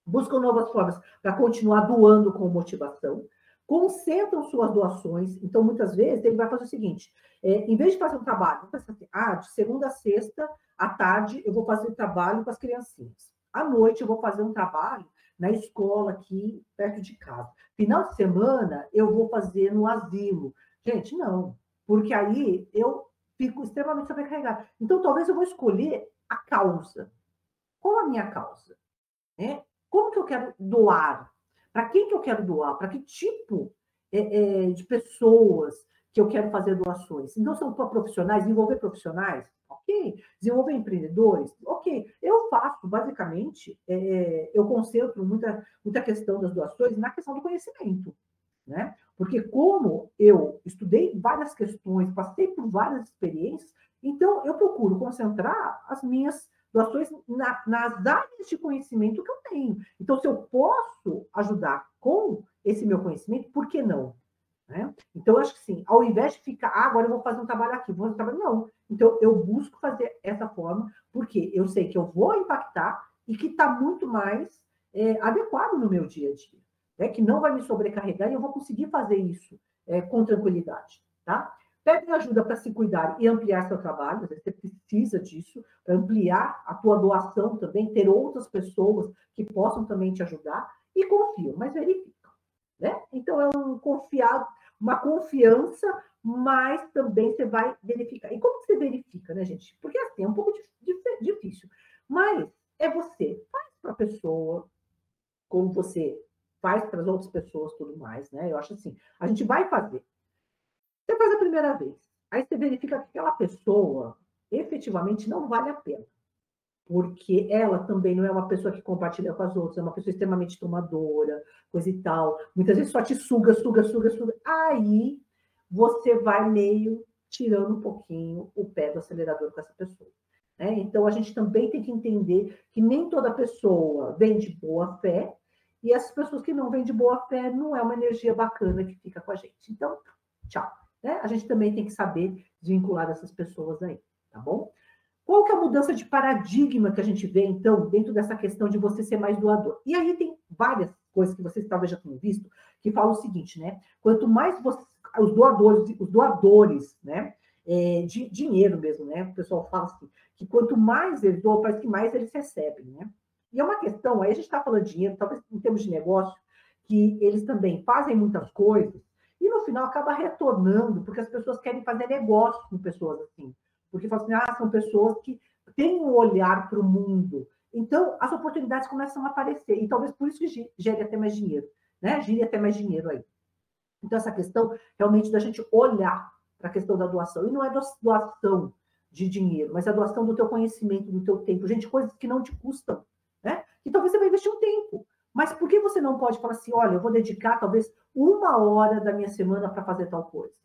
Buscam novas formas para continuar doando com motivação, concentram suas doações. Então, muitas vezes, ele vai fazer o seguinte: é, em vez de fazer um trabalho, assim, ah, de segunda a sexta, à tarde, eu vou fazer trabalho com as criancinhas. À noite, eu vou fazer um trabalho na escola aqui, perto de casa. Final de semana, eu vou fazer no asilo. Gente, não, porque aí eu fico extremamente sobrecarregada. Então, talvez eu vou escolher a causa. Qual a minha causa? É, como que eu quero doar? Para quem que eu quero doar? Para que tipo é, é, de pessoas que eu quero fazer doações? Então, são profissionais, desenvolver profissionais? Ok. Desenvolver empreendedores? Ok. Eu faço, basicamente, é, eu concentro muita, muita questão das doações na questão do conhecimento. Né? Porque como eu estudei várias questões, passei por várias experiências, então eu procuro concentrar as minhas doações na, nas áreas de conhecimento que eu tenho. Então, se eu posso ajudar com esse meu conhecimento, por que não? Né? Então, acho que sim, ao invés de ficar, ah, agora eu vou fazer um trabalho aqui, vou fazer um trabalho, não. Então, eu busco fazer essa forma, porque eu sei que eu vou impactar e que está muito mais é, adequado no meu dia a dia, né? que não vai me sobrecarregar e eu vou conseguir fazer isso é, com tranquilidade, tá? Pede ajuda para se cuidar e ampliar seu trabalho, você precisa disso, para ampliar a tua doação também, ter outras pessoas que possam também te ajudar, e confiam, mas verificam. Né? Então, é um confiado, uma confiança, mas também você vai verificar. E como você verifica, né, gente? Porque assim, é um pouco difícil. Mas é você, faz para a pessoa, como você faz para as outras pessoas, tudo mais, né? Eu acho assim, a gente vai fazer. Você faz a primeira vez. Aí você verifica que aquela pessoa efetivamente não vale a pena. Porque ela também não é uma pessoa que compartilha com as outras, é uma pessoa extremamente tomadora, coisa e tal. Muitas vezes só te suga, suga, suga, suga. Aí você vai meio tirando um pouquinho o pé do acelerador com essa pessoa. Né? Então a gente também tem que entender que nem toda pessoa vem de boa fé, e essas pessoas que não vêm de boa fé não é uma energia bacana que fica com a gente. Então, tchau. Né? A gente também tem que saber desvincular essas pessoas aí, tá bom? Qual que é a mudança de paradigma que a gente vê, então, dentro dessa questão de você ser mais doador? E aí tem várias coisas que vocês talvez já tenham visto, que falam o seguinte, né? Quanto mais você, os doadores, os doadores, né? É, de dinheiro mesmo, né? O pessoal fala assim, que quanto mais eles doam, parece que mais eles recebem, né? E é uma questão, aí a gente está falando de dinheiro, talvez em termos de negócio, que eles também fazem muitas coisas, e no final acaba retornando, porque as pessoas querem fazer negócio com pessoas assim. Porque assim, ah, são pessoas que têm um olhar para o mundo. Então, as oportunidades começam a aparecer. E talvez por isso que gere até mais dinheiro. Né? Gire até mais dinheiro aí. Então, essa questão realmente da gente olhar para a questão da doação. E não é doação de dinheiro, mas é a doação do teu conhecimento, do teu tempo. Gente, coisas que não te custam. Né? E talvez você vai investir um tempo. Mas por que você não pode falar assim, olha, eu vou dedicar talvez uma hora da minha semana para fazer tal coisa?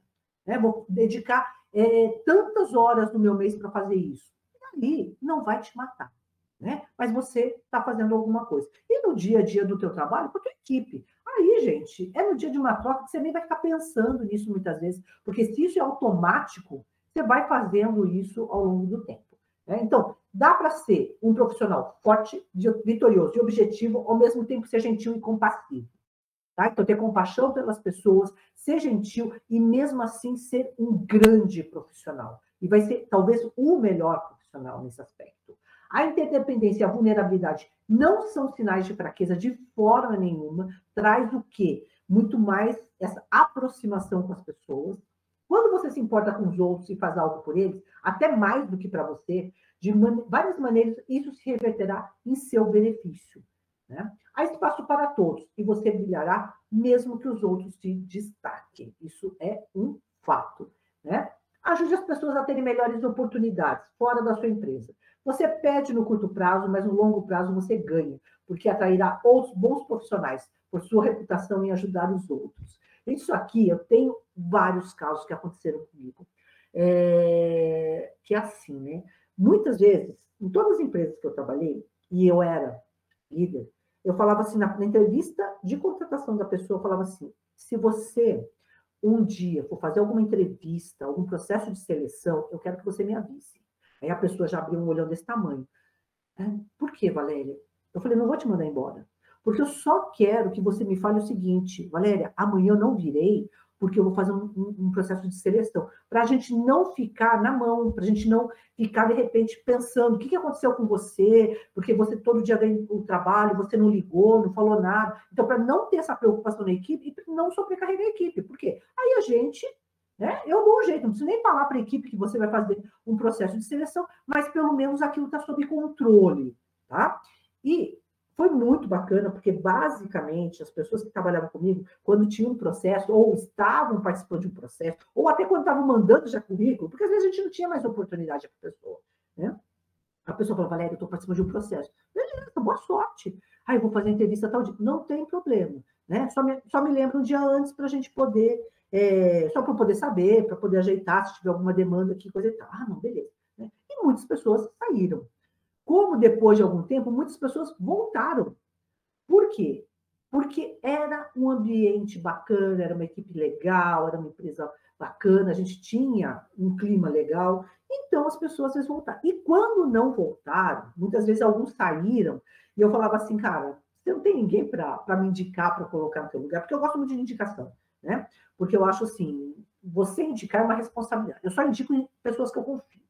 Né? Vou dedicar é, tantas horas do meu mês para fazer isso. E ali não vai te matar. Né? Mas você está fazendo alguma coisa. E no dia a dia do teu trabalho, com a tua equipe. Aí, gente, é no dia de uma troca que você nem vai ficar pensando nisso muitas vezes, porque se isso é automático, você vai fazendo isso ao longo do tempo. Né? Então, dá para ser um profissional forte, vitorioso e objetivo, ao mesmo tempo ser gentil e compassivo. Tá? Então, ter compaixão pelas pessoas, ser gentil e, mesmo assim, ser um grande profissional. E vai ser, talvez, o melhor profissional nesse aspecto. A interdependência e a vulnerabilidade não são sinais de fraqueza de forma nenhuma, traz o quê? Muito mais essa aproximação com as pessoas, quando você se importa com os outros e faz algo por eles, até mais do que para você, de man várias maneiras, isso se reverterá em seu benefício. Né? Há espaço para todos e você brilhará mesmo que os outros te destaquem. Isso é um fato. Né? Ajude as pessoas a terem melhores oportunidades fora da sua empresa. Você perde no curto prazo, mas no longo prazo você ganha, porque atrairá outros bons profissionais por sua reputação em ajudar os outros. Isso aqui, eu tenho vários casos que aconteceram comigo. É, que é assim, né? Muitas vezes, em todas as empresas que eu trabalhei, e eu era líder, eu falava assim, na, na entrevista de contratação da pessoa, eu falava assim, se você um dia for fazer alguma entrevista, algum processo de seleção, eu quero que você me avise. Aí a pessoa já abriu um olhão desse tamanho. É, por que, Valéria? Eu falei, não vou te mandar embora. Porque eu só quero que você me fale o seguinte, Valéria, amanhã eu não virei, porque eu vou fazer um, um, um processo de seleção. Para a gente não ficar na mão, para a gente não ficar, de repente, pensando o que, que aconteceu com você, porque você todo dia vem o trabalho, você não ligou, não falou nada. Então, para não ter essa preocupação na equipe, e não sobrecarregar a equipe. Por quê? Aí a gente né? Eu dou um jeito, não preciso nem falar para a equipe que você vai fazer um processo de seleção, mas pelo menos aquilo está sob controle. Tá? E foi muito bacana, porque basicamente as pessoas que trabalhavam comigo, quando tinham um processo, ou estavam participando de um processo, ou até quando estavam mandando já currículo, porque às vezes a gente não tinha mais oportunidade para a pessoa. Né? A pessoa fala, Valéria, eu estou participando de um processo. Beleza, boa sorte. Ah, eu vou fazer entrevista tal dia. Não tem problema. Né? Só, me, só me lembra um dia antes para a gente poder, é, só para poder saber, para poder ajeitar se tiver alguma demanda aqui, coisa e tal. Ah, não, beleza. Né? E muitas pessoas saíram. Como depois de algum tempo, muitas pessoas voltaram. Por quê? Porque era um ambiente bacana, era uma equipe legal, era uma empresa bacana, a gente tinha um clima legal, então as pessoas às vezes voltaram. E quando não voltaram, muitas vezes alguns saíram, e eu falava assim, cara, você não tem ninguém para me indicar, para colocar no seu lugar, porque eu gosto muito de indicação, né? Porque eu acho assim, você indicar é uma responsabilidade. Eu só indico pessoas que eu confio,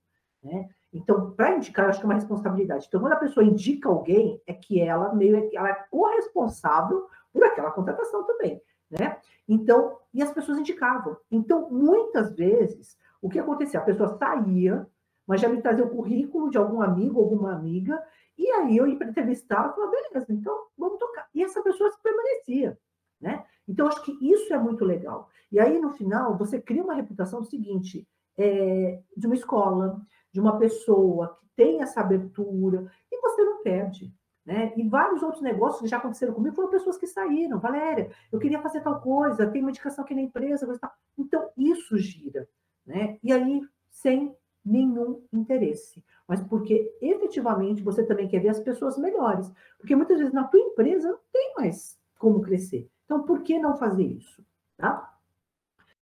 né? Então, para indicar, eu acho que é uma responsabilidade. Então, quando a pessoa indica alguém, é que ela meio ela é corresponsável por aquela contratação também, né? Então, e as pessoas indicavam. Então, muitas vezes, o que acontecia? A pessoa saía, mas já me trazia o currículo de algum amigo, alguma amiga, e aí eu entrevistar e falava, beleza, então vamos tocar. E essa pessoa permanecia, né? Então, acho que isso é muito legal. E aí, no final, você cria uma reputação seguinte, é, de uma escola, de uma pessoa que tem essa abertura, e você não perde. Né? E vários outros negócios que já aconteceram comigo foram pessoas que saíram. Valéria, eu queria fazer tal coisa, tem uma indicação aqui na empresa. Então, isso gira. Né? E aí, sem nenhum interesse. Mas porque efetivamente você também quer ver as pessoas melhores. Porque muitas vezes na tua empresa não tem mais como crescer. Então, por que não fazer isso? Tá?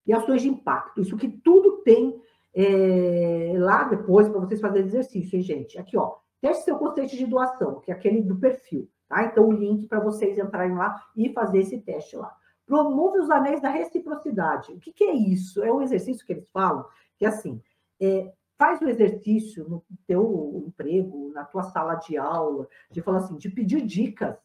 E ações de impacto. Isso que tudo tem é, lá depois para vocês fazerem exercício, hein, gente? Aqui, ó. Teste seu conceito de doação, que é aquele do perfil, tá? Então, o link para vocês entrarem lá e fazer esse teste lá. Promove os anéis da reciprocidade. O que, que é isso? É um exercício que eles falam, que assim, é, faz o exercício no teu emprego, na tua sala de aula, de falar assim, de pedir dicas,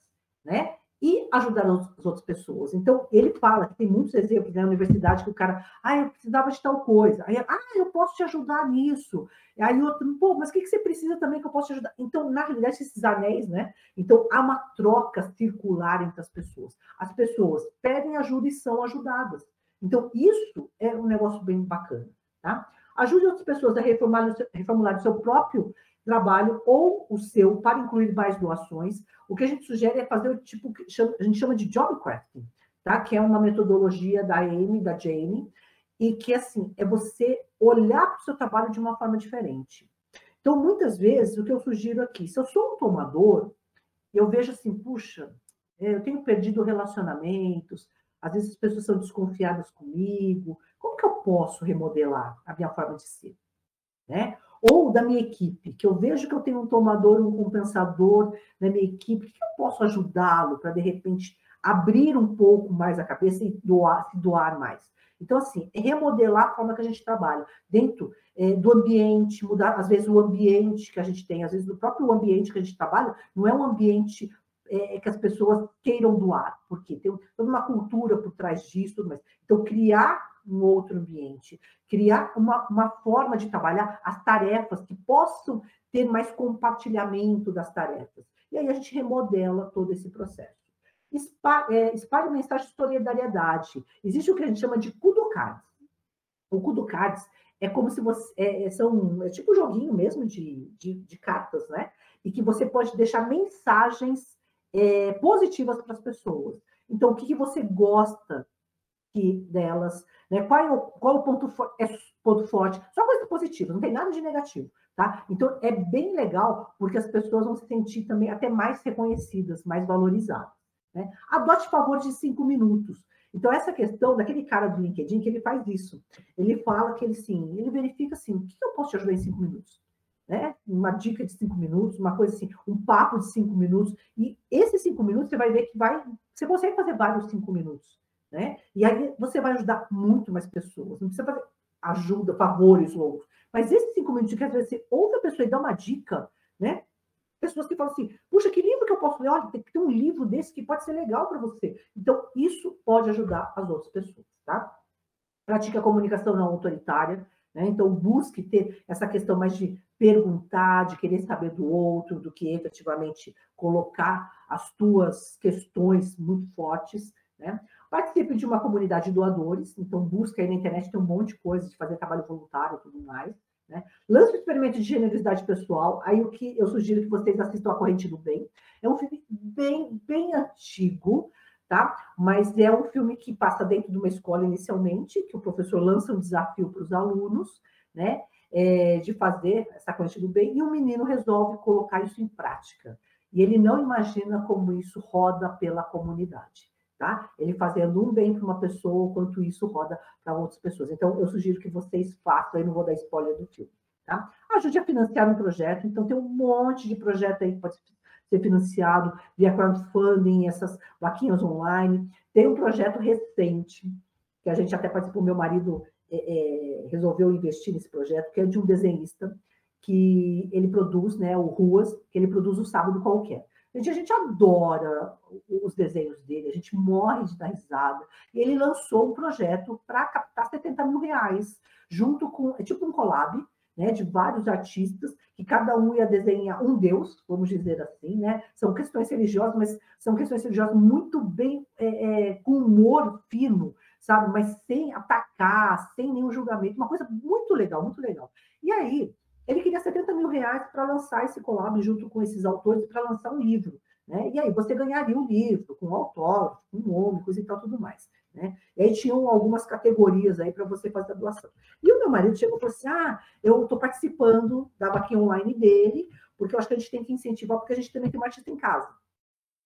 né? E ajudar as outras pessoas. Então, ele fala que tem muitos exemplos né, na universidade que o cara, ah, eu precisava de tal coisa. Aí, ah, eu posso te ajudar nisso. Aí outro, pô, mas o que, que você precisa também que eu posso te ajudar? Então, na realidade, esses anéis, né? Então, há uma troca circular entre as pessoas. As pessoas pedem ajuda e são ajudadas. Então, isso é um negócio bem bacana, tá? Ajude outras pessoas a reformular reformular o seu próprio trabalho ou o seu para incluir mais doações. O que a gente sugere é fazer o tipo que a gente chama de job crafting, tá? Que é uma metodologia da Amy, da Jane, e que assim é você olhar para o seu trabalho de uma forma diferente. Então, muitas vezes, o que eu sugiro aqui, se eu sou um tomador, eu vejo assim, puxa, é, eu tenho perdido relacionamentos, às vezes as pessoas são desconfiadas comigo, como que eu posso remodelar a minha forma de ser? Né? Ou da minha equipe, que eu vejo que eu tenho um tomador, um compensador na minha equipe, que eu posso ajudá-lo para, de repente, abrir um pouco mais a cabeça e doar, se doar mais. Então, assim, é remodelar a forma que a gente trabalha, dentro é, do ambiente, mudar, às vezes, o ambiente que a gente tem, às vezes, o próprio ambiente que a gente trabalha, não é um ambiente é, que as pessoas queiram doar, porque tem toda uma cultura por trás disso, mais. Então, criar um outro ambiente, criar uma, uma forma de trabalhar as tarefas que possam ter mais compartilhamento das tarefas. E aí a gente remodela todo esse processo. É, espalhe mensagem de solidariedade. Existe o que a gente chama de Kudocards. O Kudocards é como se você. É, é, são, é tipo um joguinho mesmo de, de, de, cartas, né? E que você pode deixar mensagens é, positivas para as pessoas. Então, o que, que você gosta que delas, né? Qual é o, qual é o ponto, é ponto forte? Só coisa positiva, não tem nada de negativo, tá? Então é bem legal porque as pessoas vão se sentir também até mais reconhecidas, mais valorizadas. Né? Adote favor de cinco minutos. Então, essa questão daquele cara do LinkedIn que ele faz isso. Ele fala que ele sim, ele verifica assim, o que eu posso te ajudar em cinco minutos? Né? Uma dica de cinco minutos, uma coisa assim, um papo de cinco minutos. E esses cinco minutos você vai ver que vai. Você consegue fazer vários cinco minutos. Né? E aí você vai ajudar muito mais pessoas. Não precisa fazer ajuda, favores loucos. Mas esses cinco minutos que às vezes você pessoa e dá uma dica, né? Pessoas que falam assim, puxa, que livro que eu posso ler? Olha, tem que ter um livro desse que pode ser legal para você. Então, isso pode ajudar as outras pessoas, tá? Pratique a comunicação não autoritária, né? Então, busque ter essa questão mais de perguntar, de querer saber do outro, do que efetivamente colocar as tuas questões muito fortes, né? Participe de uma comunidade de doadores, então busca aí na internet, tem um monte de coisa de fazer trabalho voluntário e tudo mais. Né? Lance o experimento de generosidade pessoal. Aí o que eu sugiro que vocês assistam A Corrente do Bem. É um filme bem, bem antigo, tá? Mas é um filme que passa dentro de uma escola inicialmente, que o professor lança um desafio para os alunos, né? É, de fazer essa corrente do bem, e o menino resolve colocar isso em prática. E ele não imagina como isso roda pela comunidade tá? Ele fazendo um bem para uma pessoa, quanto isso roda para outras pessoas. Então, eu sugiro que vocês façam, aí não vou dar spoiler do filme, tá? Ajude a financiar um projeto, então tem um monte de projeto aí que pode ser financiado via crowdfunding, essas vaquinhas online. Tem um projeto recente, que a gente até participou, meu marido é, é, resolveu investir nesse projeto, que é de um desenhista, que ele produz, né, o Ruas, que ele produz o Sábado Qualquer. Gente, a gente adora os desenhos dele, a gente morre de dar risada. E ele lançou um projeto para captar 70 mil reais, junto com, é tipo um collab, né, de vários artistas, que cada um ia desenhar um deus, vamos dizer assim, né? São questões religiosas, mas são questões religiosas muito bem, é, é, com humor fino, sabe? Mas sem atacar, sem nenhum julgamento, uma coisa muito legal, muito legal. E aí, ele queria 70 mil reais para lançar esse collab junto com esses autores para lançar um livro. Né? E aí você ganharia um livro com autógrafo, com coisa e tal, tudo mais. Né? E aí tinham algumas categorias aí para você fazer a doação. E o meu marido chegou e falou assim: ah, eu estou participando da vaquinha online dele, porque eu acho que a gente tem que incentivar, porque a gente também tem um artista em casa.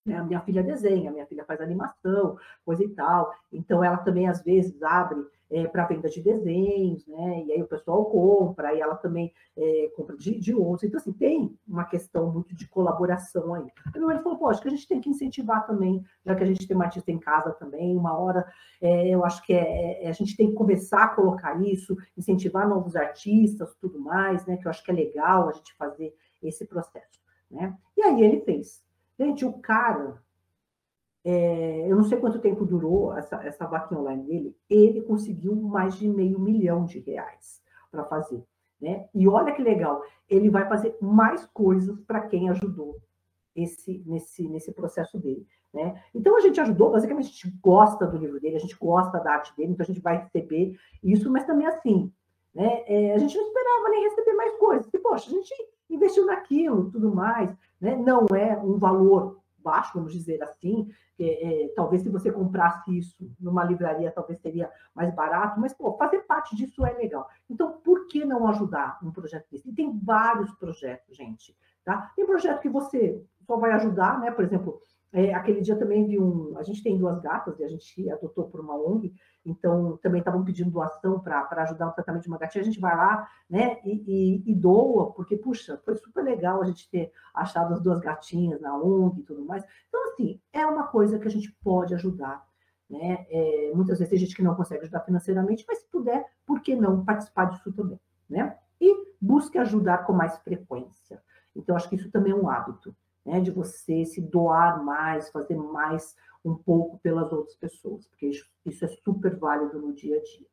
Né? Minha filha desenha, minha filha faz animação, coisa e tal. Então, ela também, às vezes, abre é, para venda de desenhos, né? E aí o pessoal compra, e ela também é, compra de, de. Então, assim, tem uma questão muito de colaboração aí. Então, ele falou, pô, acho que a gente tem que incentivar também, já que a gente tem uma artista em casa também, uma hora, é, eu acho que é, é, a gente tem que começar a colocar isso, incentivar novos artistas, tudo mais, né? Que eu acho que é legal a gente fazer esse processo, né? E aí ele fez. Gente, o cara, é, eu não sei quanto tempo durou essa, essa vaquinha online dele, ele conseguiu mais de meio milhão de reais para fazer. Né? E olha que legal, ele vai fazer mais coisas para quem ajudou esse, nesse, nesse processo dele. Né? Então a gente ajudou, basicamente a gente gosta do livro dele, a gente gosta da arte dele, então a gente vai receber isso, mas também assim, né? É, a gente não esperava nem receber mais coisas, porque, poxa, a gente investiu naquilo, tudo mais, né? Não é um valor baixo, vamos dizer assim. É, é, talvez se você comprasse isso numa livraria, talvez seria mais barato, mas pô, fazer parte disso é legal. Então, por que não ajudar um projeto desse? E tem vários projetos, gente. Tá? Tem projeto que você só vai ajudar, né? Por exemplo, é, aquele dia também vi um. A gente tem duas gatas e a gente adotou por uma ONG, então também estavam pedindo doação para ajudar no tratamento de uma gatinha. A gente vai lá né, e, e, e, doa, porque, puxa, foi super legal a gente ter achado as duas gatinhas na ONG e tudo mais. Então, assim, é uma coisa que a gente pode ajudar. Né? É, muitas vezes tem gente que não consegue ajudar financeiramente, mas se puder, por que não participar disso também? Né? E busque ajudar com mais frequência. Então, acho que isso também é um hábito né, de você se doar mais, fazer mais um pouco pelas outras pessoas, porque isso, isso é super válido no dia a dia.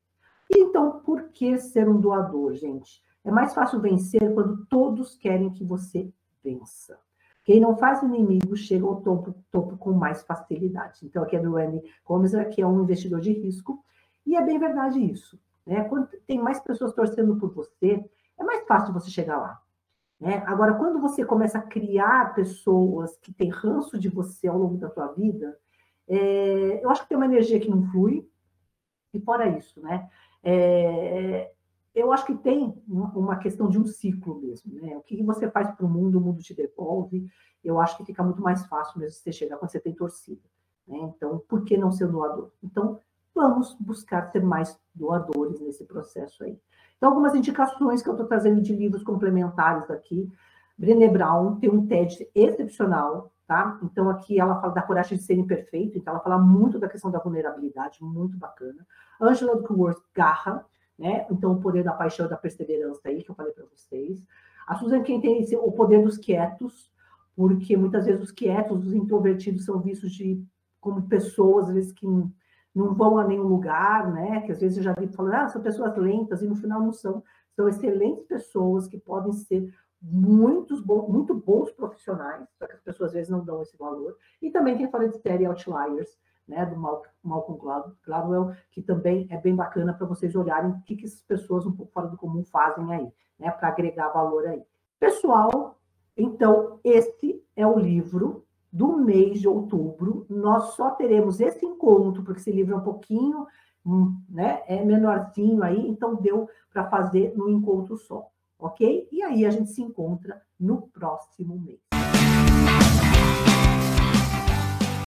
Então, por que ser um doador, gente? É mais fácil vencer quando todos querem que você vença. Quem não faz inimigo chega ao topo, topo com mais facilidade. Então, aqui é do Andy Gomes, que é um investidor de risco, e é bem verdade isso. Né? Quando tem mais pessoas torcendo por você, é mais fácil você chegar lá. Né? Agora, quando você começa a criar pessoas que têm ranço de você ao longo da sua vida, é, eu acho que tem uma energia que não flui, e fora isso, né? É, eu acho que tem uma questão de um ciclo mesmo, né? O que você faz para o mundo, o mundo te devolve. Eu acho que fica muito mais fácil mesmo você chegar quando você tem torcida. Né? Então, por que não ser doador? Então, vamos buscar ser mais doadores nesse processo aí. Então, algumas indicações que eu estou trazendo de livros complementares aqui. Brené Brown tem um TED excepcional, tá? Então, aqui ela fala da coragem de ser imperfeito, então ela fala muito da questão da vulnerabilidade, muito bacana. Angela Duckworth, Garra, né? Então, o poder da paixão e da perseverança aí, que eu falei para vocês. A Susan Cain tem esse, o poder dos quietos, porque muitas vezes os quietos, os introvertidos são vistos de, como pessoas, às vezes, que não vão a nenhum lugar, né? Que às vezes eu já vi falando, ah, são pessoas lentas, e no final não são. São excelentes pessoas que podem ser muitos muito bons profissionais, só que as pessoas às vezes não dão esse valor. E também tem falado de série Outliers, né, do Malcolm Gladwell, que também é bem bacana para vocês olharem o que, que essas pessoas um pouco fora do comum fazem aí, né, para agregar valor aí. Pessoal, então, esse é o livro do mês de outubro, nós só teremos esse encontro, porque esse livro é um pouquinho, hum, né, é menorzinho aí, então deu para fazer no encontro só, ok? E aí a gente se encontra no próximo mês.